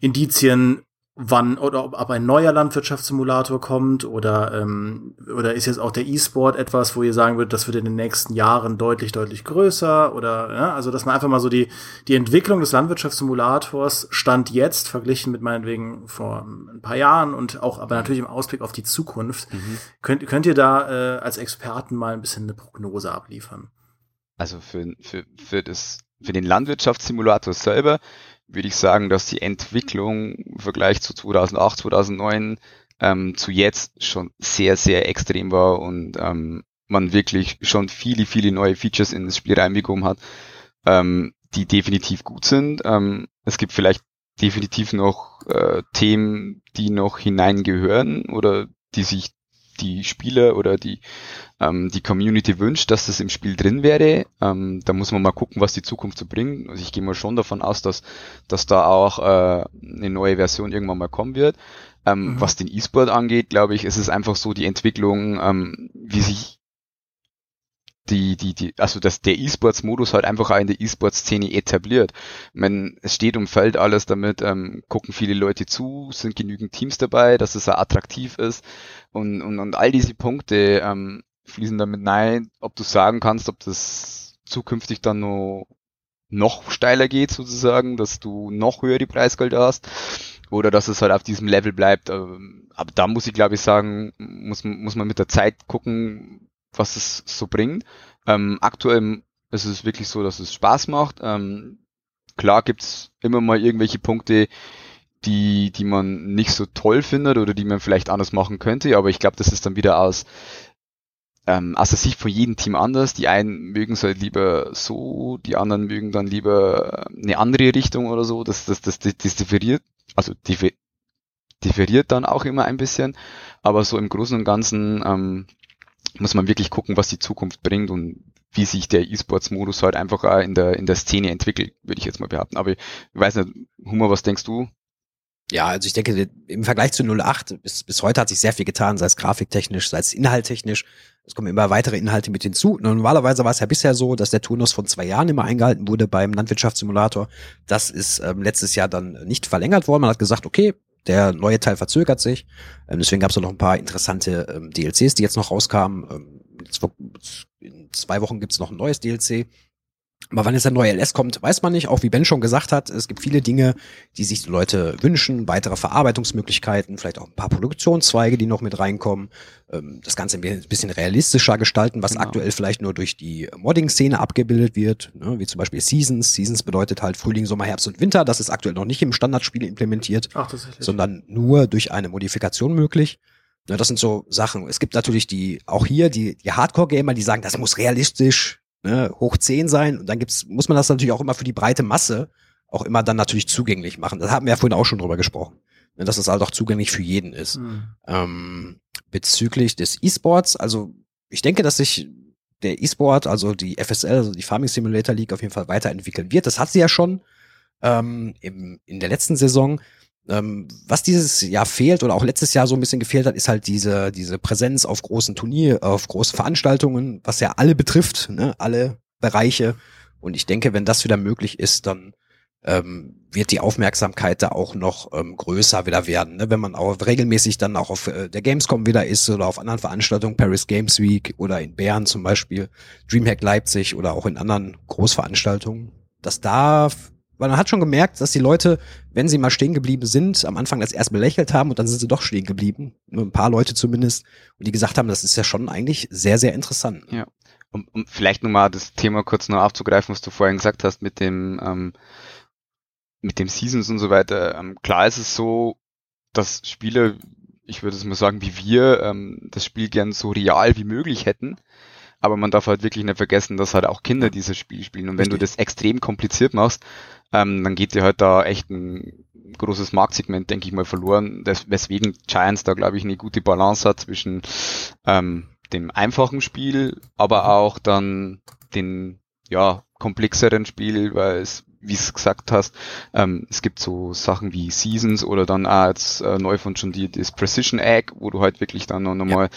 Indizien, wann oder ob, ob ein neuer Landwirtschaftssimulator kommt oder ähm, oder ist jetzt auch der E-Sport etwas, wo ihr sagen würdet, das wird in den nächsten Jahren deutlich deutlich größer oder ja, also dass man einfach mal so die die Entwicklung des Landwirtschaftssimulators stand jetzt verglichen mit meinetwegen vor ein paar Jahren und auch aber natürlich im Ausblick auf die Zukunft mhm. könnt könnt ihr da äh, als Experten mal ein bisschen eine Prognose abliefern? Also für für für das für den Landwirtschaftssimulator selber würde ich sagen, dass die Entwicklung im Vergleich zu 2008, 2009 ähm, zu jetzt schon sehr, sehr extrem war und ähm, man wirklich schon viele, viele neue Features in das Spiel reinbekommen hat, ähm, die definitiv gut sind. Ähm, es gibt vielleicht definitiv noch äh, Themen, die noch hineingehören oder die sich die Spieler oder die, ähm, die Community wünscht, dass das im Spiel drin wäre. Ähm, da muss man mal gucken, was die Zukunft so bringt. Also ich gehe mal schon davon aus, dass, dass da auch äh, eine neue Version irgendwann mal kommen wird. Ähm, mhm. Was den E-Sport angeht, glaube ich, ist es einfach so die Entwicklung, ähm, wie sich die, die, die, also dass der E-Sports-Modus halt einfach auch in der E-Sports-Szene etabliert. Ich meine, es steht und fällt alles damit, ähm, gucken viele Leute zu, sind genügend Teams dabei, dass es auch attraktiv ist und, und, und all diese Punkte ähm, fließen damit rein, ob du sagen kannst, ob das zukünftig dann noch, noch steiler geht sozusagen, dass du noch höhere Preisgelder hast oder dass es halt auf diesem Level bleibt. Ähm, aber da muss ich glaube ich sagen, muss, muss man mit der Zeit gucken, was es so bringt. Ähm, aktuell ist es wirklich so, dass es Spaß macht. Ähm, klar gibt's immer mal irgendwelche Punkte, die, die man nicht so toll findet oder die man vielleicht anders machen könnte, aber ich glaube, das ist dann wieder aus, ähm, aus der Sicht von jedem Team anders. Die einen mögen es halt lieber so, die anderen mögen dann lieber eine andere Richtung oder so. Das, das, das, das, das differiert, also differiert dann auch immer ein bisschen, aber so im Großen und Ganzen ähm, muss man wirklich gucken, was die Zukunft bringt und wie sich der E-Sports-Modus halt einfach auch in der, in der Szene entwickelt, würde ich jetzt mal behaupten. Aber ich weiß nicht, Humor, was denkst du? Ja, also ich denke, im Vergleich zu 08 bis, bis heute hat sich sehr viel getan, sei es grafiktechnisch, sei es inhalttechnisch. Es kommen immer weitere Inhalte mit hinzu. Normalerweise war es ja bisher so, dass der Turnus von zwei Jahren immer eingehalten wurde beim Landwirtschaftssimulator. Das ist ähm, letztes Jahr dann nicht verlängert worden. Man hat gesagt, okay, der neue Teil verzögert sich. Ähm, deswegen gab es noch ein paar interessante ähm, DLCs, die jetzt noch rauskamen. Ähm, in zwei Wochen gibt's noch ein neues DLC. Aber wann jetzt der neue LS kommt, weiß man nicht. Auch wie Ben schon gesagt hat, es gibt viele Dinge, die sich die Leute wünschen, weitere Verarbeitungsmöglichkeiten, vielleicht auch ein paar Produktionszweige, die noch mit reinkommen. Ähm, das Ganze ein bisschen realistischer gestalten, was genau. aktuell vielleicht nur durch die Modding-Szene abgebildet wird, ne, wie zum Beispiel Seasons. Seasons bedeutet halt Frühling, Sommer, Herbst und Winter. Das ist aktuell noch nicht im Standardspiel implementiert, Ach, sondern nur durch eine Modifikation möglich. Ja, das sind so Sachen. Es gibt natürlich die, auch hier, die, die Hardcore-Gamer, die sagen, das muss realistisch ne, hoch 10 sein. Und dann gibt's, muss man das natürlich auch immer für die breite Masse auch immer dann natürlich zugänglich machen. Das haben wir ja vorhin auch schon drüber gesprochen. ne, dass das halt auch zugänglich für jeden ist. Mhm. Ähm, bezüglich des E-Sports, also ich denke, dass sich der E-Sport, also die FSL, also die Farming Simulator League auf jeden Fall weiterentwickeln wird. Das hat sie ja schon ähm, im, in der letzten Saison. Ähm, was dieses Jahr fehlt oder auch letztes Jahr so ein bisschen gefehlt hat, ist halt diese, diese Präsenz auf großen Turnier, auf großen Veranstaltungen, was ja alle betrifft, ne, alle Bereiche. Und ich denke, wenn das wieder möglich ist, dann ähm, wird die Aufmerksamkeit da auch noch ähm, größer wieder werden. Ne? Wenn man auch regelmäßig dann auch auf äh, der Gamescom wieder ist oder auf anderen Veranstaltungen, Paris Games Week oder in Bern zum Beispiel, Dreamhack Leipzig oder auch in anderen Großveranstaltungen, dass da weil man hat schon gemerkt, dass die Leute, wenn sie mal stehen geblieben sind, am Anfang das erst belächelt haben und dann sind sie doch stehen geblieben. Nur ein paar Leute zumindest. Und die gesagt haben, das ist ja schon eigentlich sehr, sehr interessant. Ja. Um, um vielleicht nochmal das Thema kurz noch aufzugreifen, was du vorhin gesagt hast mit dem, ähm, mit dem Seasons und so weiter. Ähm, klar ist es so, dass Spieler, ich würde es mal sagen, wie wir, ähm, das Spiel gern so real wie möglich hätten. Aber man darf halt wirklich nicht vergessen, dass halt auch Kinder dieses Spiel spielen. Und wenn Richtig. du das extrem kompliziert machst, ähm, dann geht dir halt da echt ein großes Marktsegment, denke ich mal, verloren. Das, weswegen Giants da, glaube ich, eine gute Balance hat zwischen ähm, dem einfachen Spiel, aber mhm. auch dann den ja komplexeren Spiel, weil es wie es gesagt hast, ähm, es gibt so Sachen wie Seasons oder dann auch jetzt äh, neu von schon die das Precision Egg, wo du halt wirklich dann noch nochmal ja.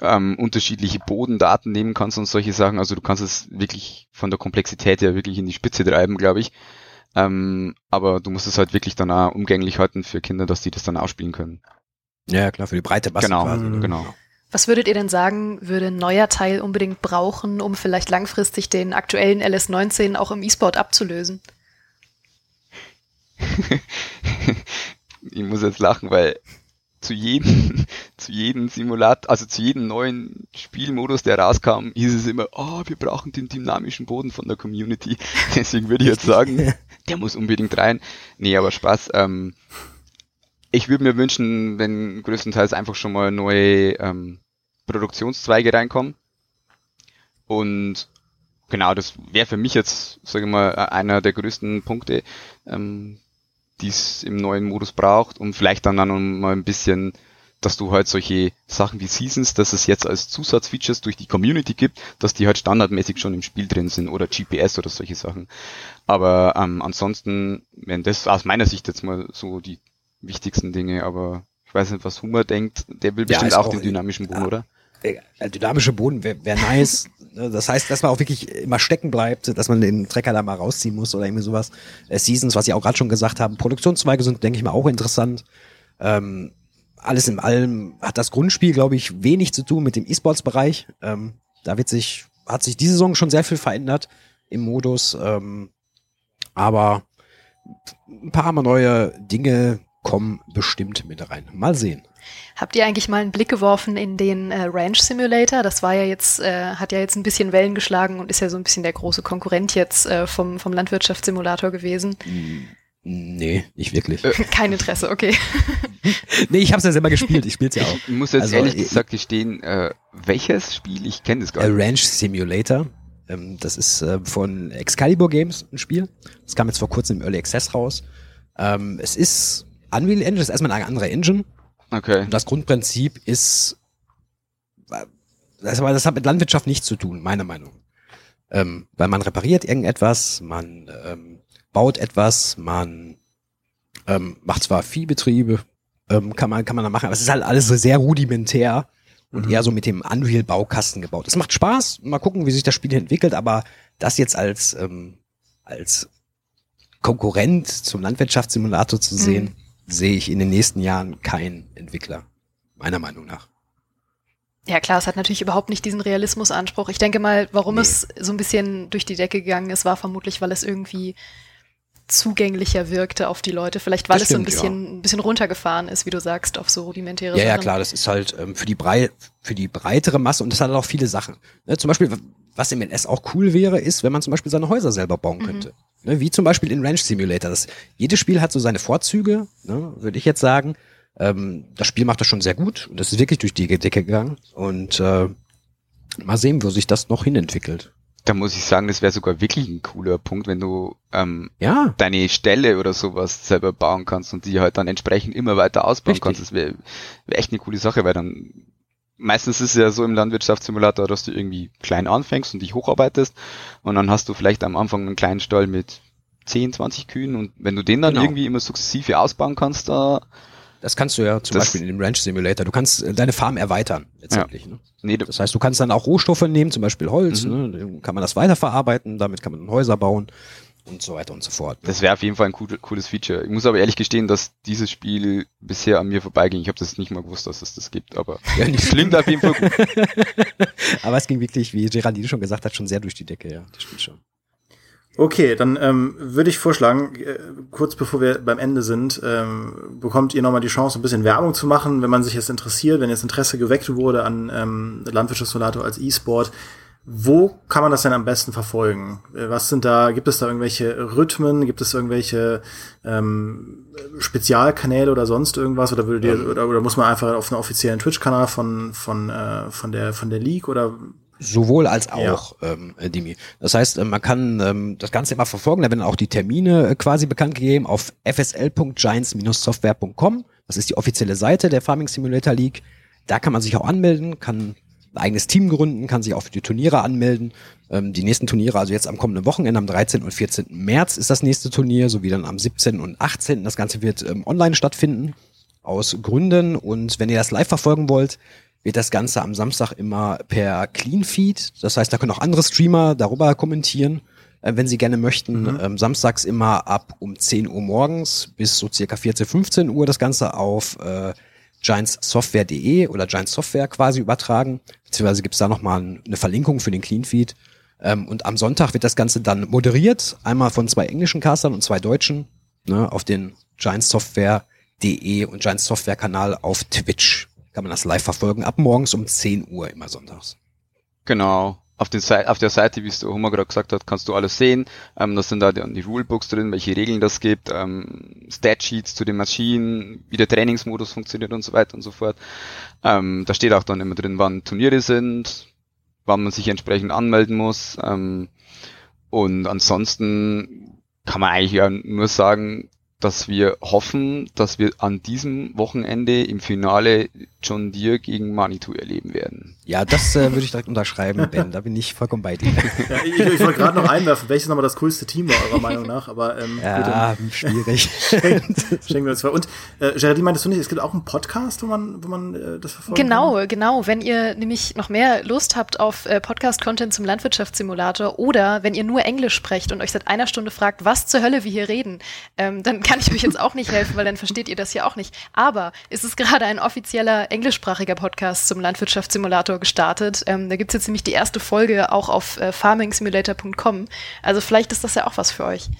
Ähm, unterschiedliche Bodendaten nehmen kannst und solche Sachen. Also du kannst es wirklich von der Komplexität her wirklich in die Spitze treiben, glaube ich. Ähm, aber du musst es halt wirklich dann auch umgänglich halten für Kinder, dass die das dann ausspielen können. Ja, klar, für die breite Masse genau, quasi. Ne? Genau. Was würdet ihr denn sagen, würde ein neuer Teil unbedingt brauchen, um vielleicht langfristig den aktuellen LS19 auch im E-Sport abzulösen? [laughs] ich muss jetzt lachen, weil zu jedem, [laughs] zu jedem Simulator, also zu jedem neuen Spielmodus, der rauskam, hieß es immer, oh, wir brauchen den dynamischen Boden von der Community. [laughs] Deswegen würde ich jetzt sagen, [laughs] der muss unbedingt rein. Nee, aber Spaß. Ähm, ich würde mir wünschen, wenn größtenteils einfach schon mal neue ähm, Produktionszweige reinkommen. Und genau, das wäre für mich jetzt, sage ich mal, einer der größten Punkte, ähm, die es im neuen Modus braucht und vielleicht dann, dann mal ein bisschen, dass du halt solche Sachen wie Seasons, dass es jetzt als Zusatzfeatures durch die Community gibt, dass die halt standardmäßig schon im Spiel drin sind oder GPS oder solche Sachen. Aber ähm, ansonsten, wenn das aus meiner Sicht jetzt mal so die wichtigsten Dinge, aber ich weiß nicht, was Hummer denkt, der will bestimmt ja, auch, auch, den dynamischen Boden, ja. oder? Der dynamische Boden wäre wär nice. [laughs] Ne, das heißt, dass man auch wirklich immer stecken bleibt, dass man den Trecker da mal rausziehen muss oder irgendwie sowas. Äh, Seasons, was Sie auch gerade schon gesagt haben, Produktionszweige sind, denke ich mal, auch interessant. Ähm, alles in allem hat das Grundspiel, glaube ich, wenig zu tun mit dem E-Sports-Bereich. Ähm, da wird sich, hat sich diese Saison schon sehr viel verändert im Modus. Ähm, aber ein paar mal neue Dinge kommen bestimmt mit rein. Mal sehen. Habt ihr eigentlich mal einen Blick geworfen in den äh, Ranch Simulator? Das war ja jetzt, äh, hat ja jetzt ein bisschen Wellen geschlagen und ist ja so ein bisschen der große Konkurrent jetzt äh, vom, vom Landwirtschaftssimulator gewesen. Nee, nicht wirklich. [laughs] Kein Interesse, okay. [laughs] nee, ich habe es ja selber gespielt, ich spiele es ja auch. Ich muss jetzt also, ehrlich äh, gesagt gestehen, äh, welches Spiel, ich kenne es gar nicht. Ranch Simulator. Ähm, das ist äh, von Excalibur Games ein Spiel. Das kam jetzt vor kurzem im Early Access raus. Ähm, es ist Unreal Engine, ist erstmal eine andere Engine. Okay. Und das Grundprinzip ist, das, aber das hat mit Landwirtschaft nichts zu tun, meiner Meinung. Ähm, weil man repariert irgendetwas, man ähm, baut etwas, man ähm, macht zwar Viehbetriebe, ähm, kann man kann man da machen, aber es ist halt alles so sehr rudimentär und mhm. eher so mit dem Unreal-Baukasten gebaut. Es macht Spaß, mal gucken, wie sich das Spiel entwickelt, aber das jetzt als ähm, als Konkurrent zum Landwirtschaftssimulator zu sehen, mhm sehe ich in den nächsten Jahren keinen Entwickler, meiner Meinung nach. Ja klar, es hat natürlich überhaupt nicht diesen Realismusanspruch. Ich denke mal, warum nee. es so ein bisschen durch die Decke gegangen ist, war vermutlich, weil es irgendwie zugänglicher wirkte auf die Leute. Vielleicht weil stimmt, es so ein bisschen, ja. ein bisschen runtergefahren ist, wie du sagst, auf so rudimentäre Ja, Sachen. ja klar, das ist halt ähm, für, die brei für die breitere Masse und das hat auch viele Sachen. Ne, zum Beispiel, was im NS auch cool wäre, ist, wenn man zum Beispiel seine Häuser selber bauen mhm. könnte. Ne, wie zum Beispiel in Ranch Simulator. Das, jedes Spiel hat so seine Vorzüge, ne, würde ich jetzt sagen. Ähm, das Spiel macht das schon sehr gut und das ist wirklich durch die Decke gegangen. Und äh, mal sehen, wo sich das noch hinentwickelt. Da muss ich sagen, das wäre sogar wirklich ein cooler Punkt, wenn du ähm, Ja, deine Stelle oder sowas selber bauen kannst und die halt dann entsprechend immer weiter ausbauen Richtig. kannst. Das wäre wär echt eine coole Sache, weil dann meistens ist es ja so im Landwirtschaftssimulator, dass du irgendwie klein anfängst und dich hocharbeitest und dann hast du vielleicht am Anfang einen kleinen Stall mit 10, 20 Kühen und wenn du den dann Genau. irgendwie immer sukzessive ausbauen kannst, da das kannst du ja zum Das- Beispiel in dem Ranch Simulator. Du kannst äh, deine Farm erweitern, letztendlich. Ne? nee, Das heißt, du kannst dann auch Rohstoffe nehmen, zum Beispiel Holz, Mhm. ne? dann kann man das weiterverarbeiten, damit kann man Häuser bauen und so weiter und so fort. Das wäre auf jeden Fall ein cool, cooles Feature. Ich muss aber ehrlich gestehen, dass dieses Spiel bisher an mir vorbeiging. Ich habe das nicht mal gewusst, dass es das gibt, aber [laughs] Ja, nicht es klingt auf jeden Fall gut. [laughs] Aber es ging wirklich, wie Geraldine schon gesagt hat, schon sehr durch die Decke, ja. Das stimmt schon. Okay, dann ähm, würde ich vorschlagen, äh, kurz bevor wir beim Ende sind, ähm, bekommt ihr nochmal die Chance, ein bisschen Werbung zu machen, wenn man sich jetzt interessiert, wenn jetzt Interesse geweckt wurde an ähm, Landwirtschaftssimulator als E-Sport. Wo kann man das denn am besten verfolgen? Äh, Was sind da, gibt es da irgendwelche Rhythmen, gibt es irgendwelche ähm, Spezialkanäle oder sonst irgendwas? Oder würdet ihr, oder, oder muss man einfach auf einen offiziellen Twitch-Kanal von, von, äh, von der von der League oder Sowohl als Ja. auch, ähm, äh, Dimi. Das heißt, äh, man kann ähm, das Ganze immer verfolgen, da werden auch die Termine äh, quasi bekannt gegeben auf fsl.giants-software.com. Das ist die offizielle Seite der Farming Simulator League. Da kann man sich auch anmelden, kann ein eigenes Team gründen, kann sich auch für die Turniere anmelden. Ähm, die nächsten Turniere, also jetzt am kommenden Wochenende, am 13. und 14. März ist das nächste Turnier, sowie dann am 17. und 18. Das Ganze wird ähm, online stattfinden, aus Gründen. Und wenn ihr das live verfolgen wollt, wird das Ganze am Samstag immer per Clean Feed. Das heißt, da können auch andere Streamer darüber kommentieren, äh, wenn sie gerne möchten. Ähm, samstags immer ab um 10 Uhr morgens bis so circa 14, 15 Uhr das Ganze auf äh, giantssoftware.de oder Giants Software quasi übertragen. Beziehungsweise gibt's da nochmal eine Verlinkung für den Clean Feed. Ähm, und am Sonntag wird das Ganze dann moderiert, einmal von zwei englischen Castern und zwei deutschen, ne, auf den giantssoftware.de und Giants Software Kanal auf Twitch. Kann man das live verfolgen, ab morgens um 10 Uhr immer sonntags. Genau. Auf, den auf der Seite, wie es der Hummer gerade gesagt hat, kannst du alles sehen. Ähm, da sind da die, die Rulebooks drin, welche Regeln das gibt, ähm, Statsheets zu den Maschinen, wie der Trainingsmodus funktioniert und so weiter und so fort. Ähm, da steht auch dann immer drin, wann Turniere sind, wann man sich entsprechend anmelden muss. Ähm, und ansonsten kann man eigentlich ja nur sagen, dass wir hoffen, dass wir an diesem Wochenende im Finale John Deere gegen Manitou erleben werden. Ja, das äh, würde ich direkt unterschreiben, Ben. Da bin ich vollkommen bei dir. Ja, ich, ich wollte gerade noch einwerfen, welches nochmal das coolste Team war, eurer Meinung nach, aber ähm, Ja, schwierig. schenken wir uns vor. Und äh, Geraldine, meintest du nicht, es gibt auch einen Podcast, wo man, wo man äh, das verfolgen kann? Genau, genau. Wenn ihr nämlich noch mehr Lust habt auf äh, Podcast-Content zum Landwirtschaftssimulator oder wenn ihr nur Englisch sprecht und euch seit einer Stunde fragt, was zur Hölle wir hier reden, ähm, dann kann ich euch jetzt auch nicht helfen, weil dann versteht ihr das ja auch nicht. Aber es ist gerade ein offizieller englischsprachiger Podcast zum Landwirtschaftssimulator gestartet. Ähm, da gibt's jetzt nämlich die erste Folge auch auf äh, farmingsimulator.com. Also vielleicht ist das ja auch was für euch.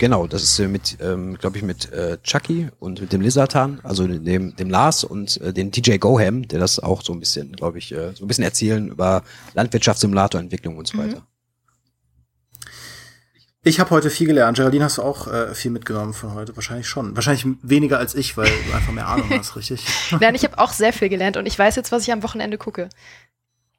Genau, das ist äh, mit, ähm, glaube ich, mit äh, Chucky und mit dem Lizardan, also dem, dem Lars und äh, dem DJ Goham, der das auch so ein bisschen, glaube ich, äh, so ein bisschen erzählen über Landwirtschaftssimulatorentwicklung und so weiter. Ich habe heute viel gelernt. Geraldine, hast du auch äh, viel mitgenommen von heute? Wahrscheinlich schon. Wahrscheinlich weniger als ich, weil du einfach mehr Ahnung hast, richtig? [laughs] Nein, ich habe auch sehr viel gelernt und ich weiß jetzt, was ich am Wochenende gucke.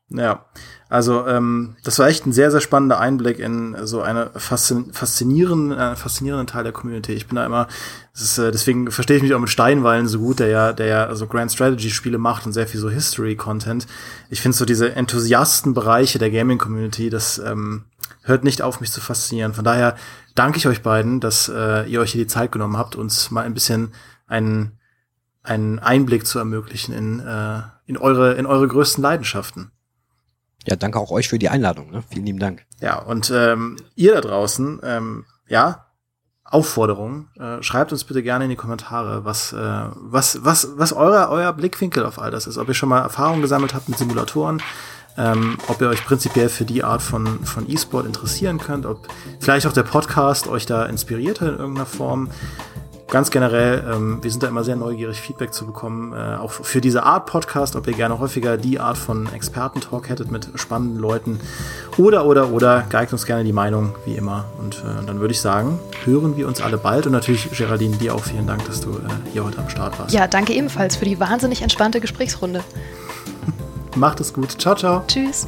Ja, also ähm, das war echt ein sehr, sehr spannender Einblick in so eine faszin faszinierende, äh, faszinierenden Teil der Community. Ich bin da immer, ist, äh, deswegen verstehe ich mich auch mit Steinwallen so gut, der ja, der ja so Grand Strategy Spiele macht und sehr viel so History Content. Ich finde so diese Enthusiastenbereiche der Gaming Community, das ähm, hört nicht auf, mich zu faszinieren. Von daher danke ich euch beiden, dass äh, ihr euch hier die Zeit genommen habt, uns mal ein bisschen einen, einen Einblick zu ermöglichen in, äh, in eure, in eure größten Leidenschaften. Ja, danke auch euch für die Einladung. Ne? Vielen lieben Dank. Ja, und ähm, ihr da draußen, ähm, ja, Aufforderung, äh, schreibt uns bitte gerne in die Kommentare, was, äh, was, was, was euer, euer Blickwinkel auf all das ist. Ob ihr schon mal Erfahrung gesammelt habt mit Simulatoren, ähm, ob ihr euch prinzipiell für die Art von, von E-Sport interessieren könnt, ob vielleicht auch der Podcast euch da inspiriert hat in irgendeiner Form. Ganz generell, ähm, wir sind da immer sehr neugierig, Feedback zu bekommen, äh, auch für diese Art Podcast, ob ihr gerne häufiger die Art von Experten-Talk hättet mit spannenden Leuten. Oder, oder, oder, geigt uns gerne die Meinung, wie immer. Und äh, dann würde ich sagen, hören wir uns alle bald. Und natürlich, Geraldine, dir auch vielen Dank, dass du äh, hier heute am Start warst. Ja, danke ebenfalls für die wahnsinnig entspannte Gesprächsrunde. Macht es gut. Ciao, ciao. Tschüss.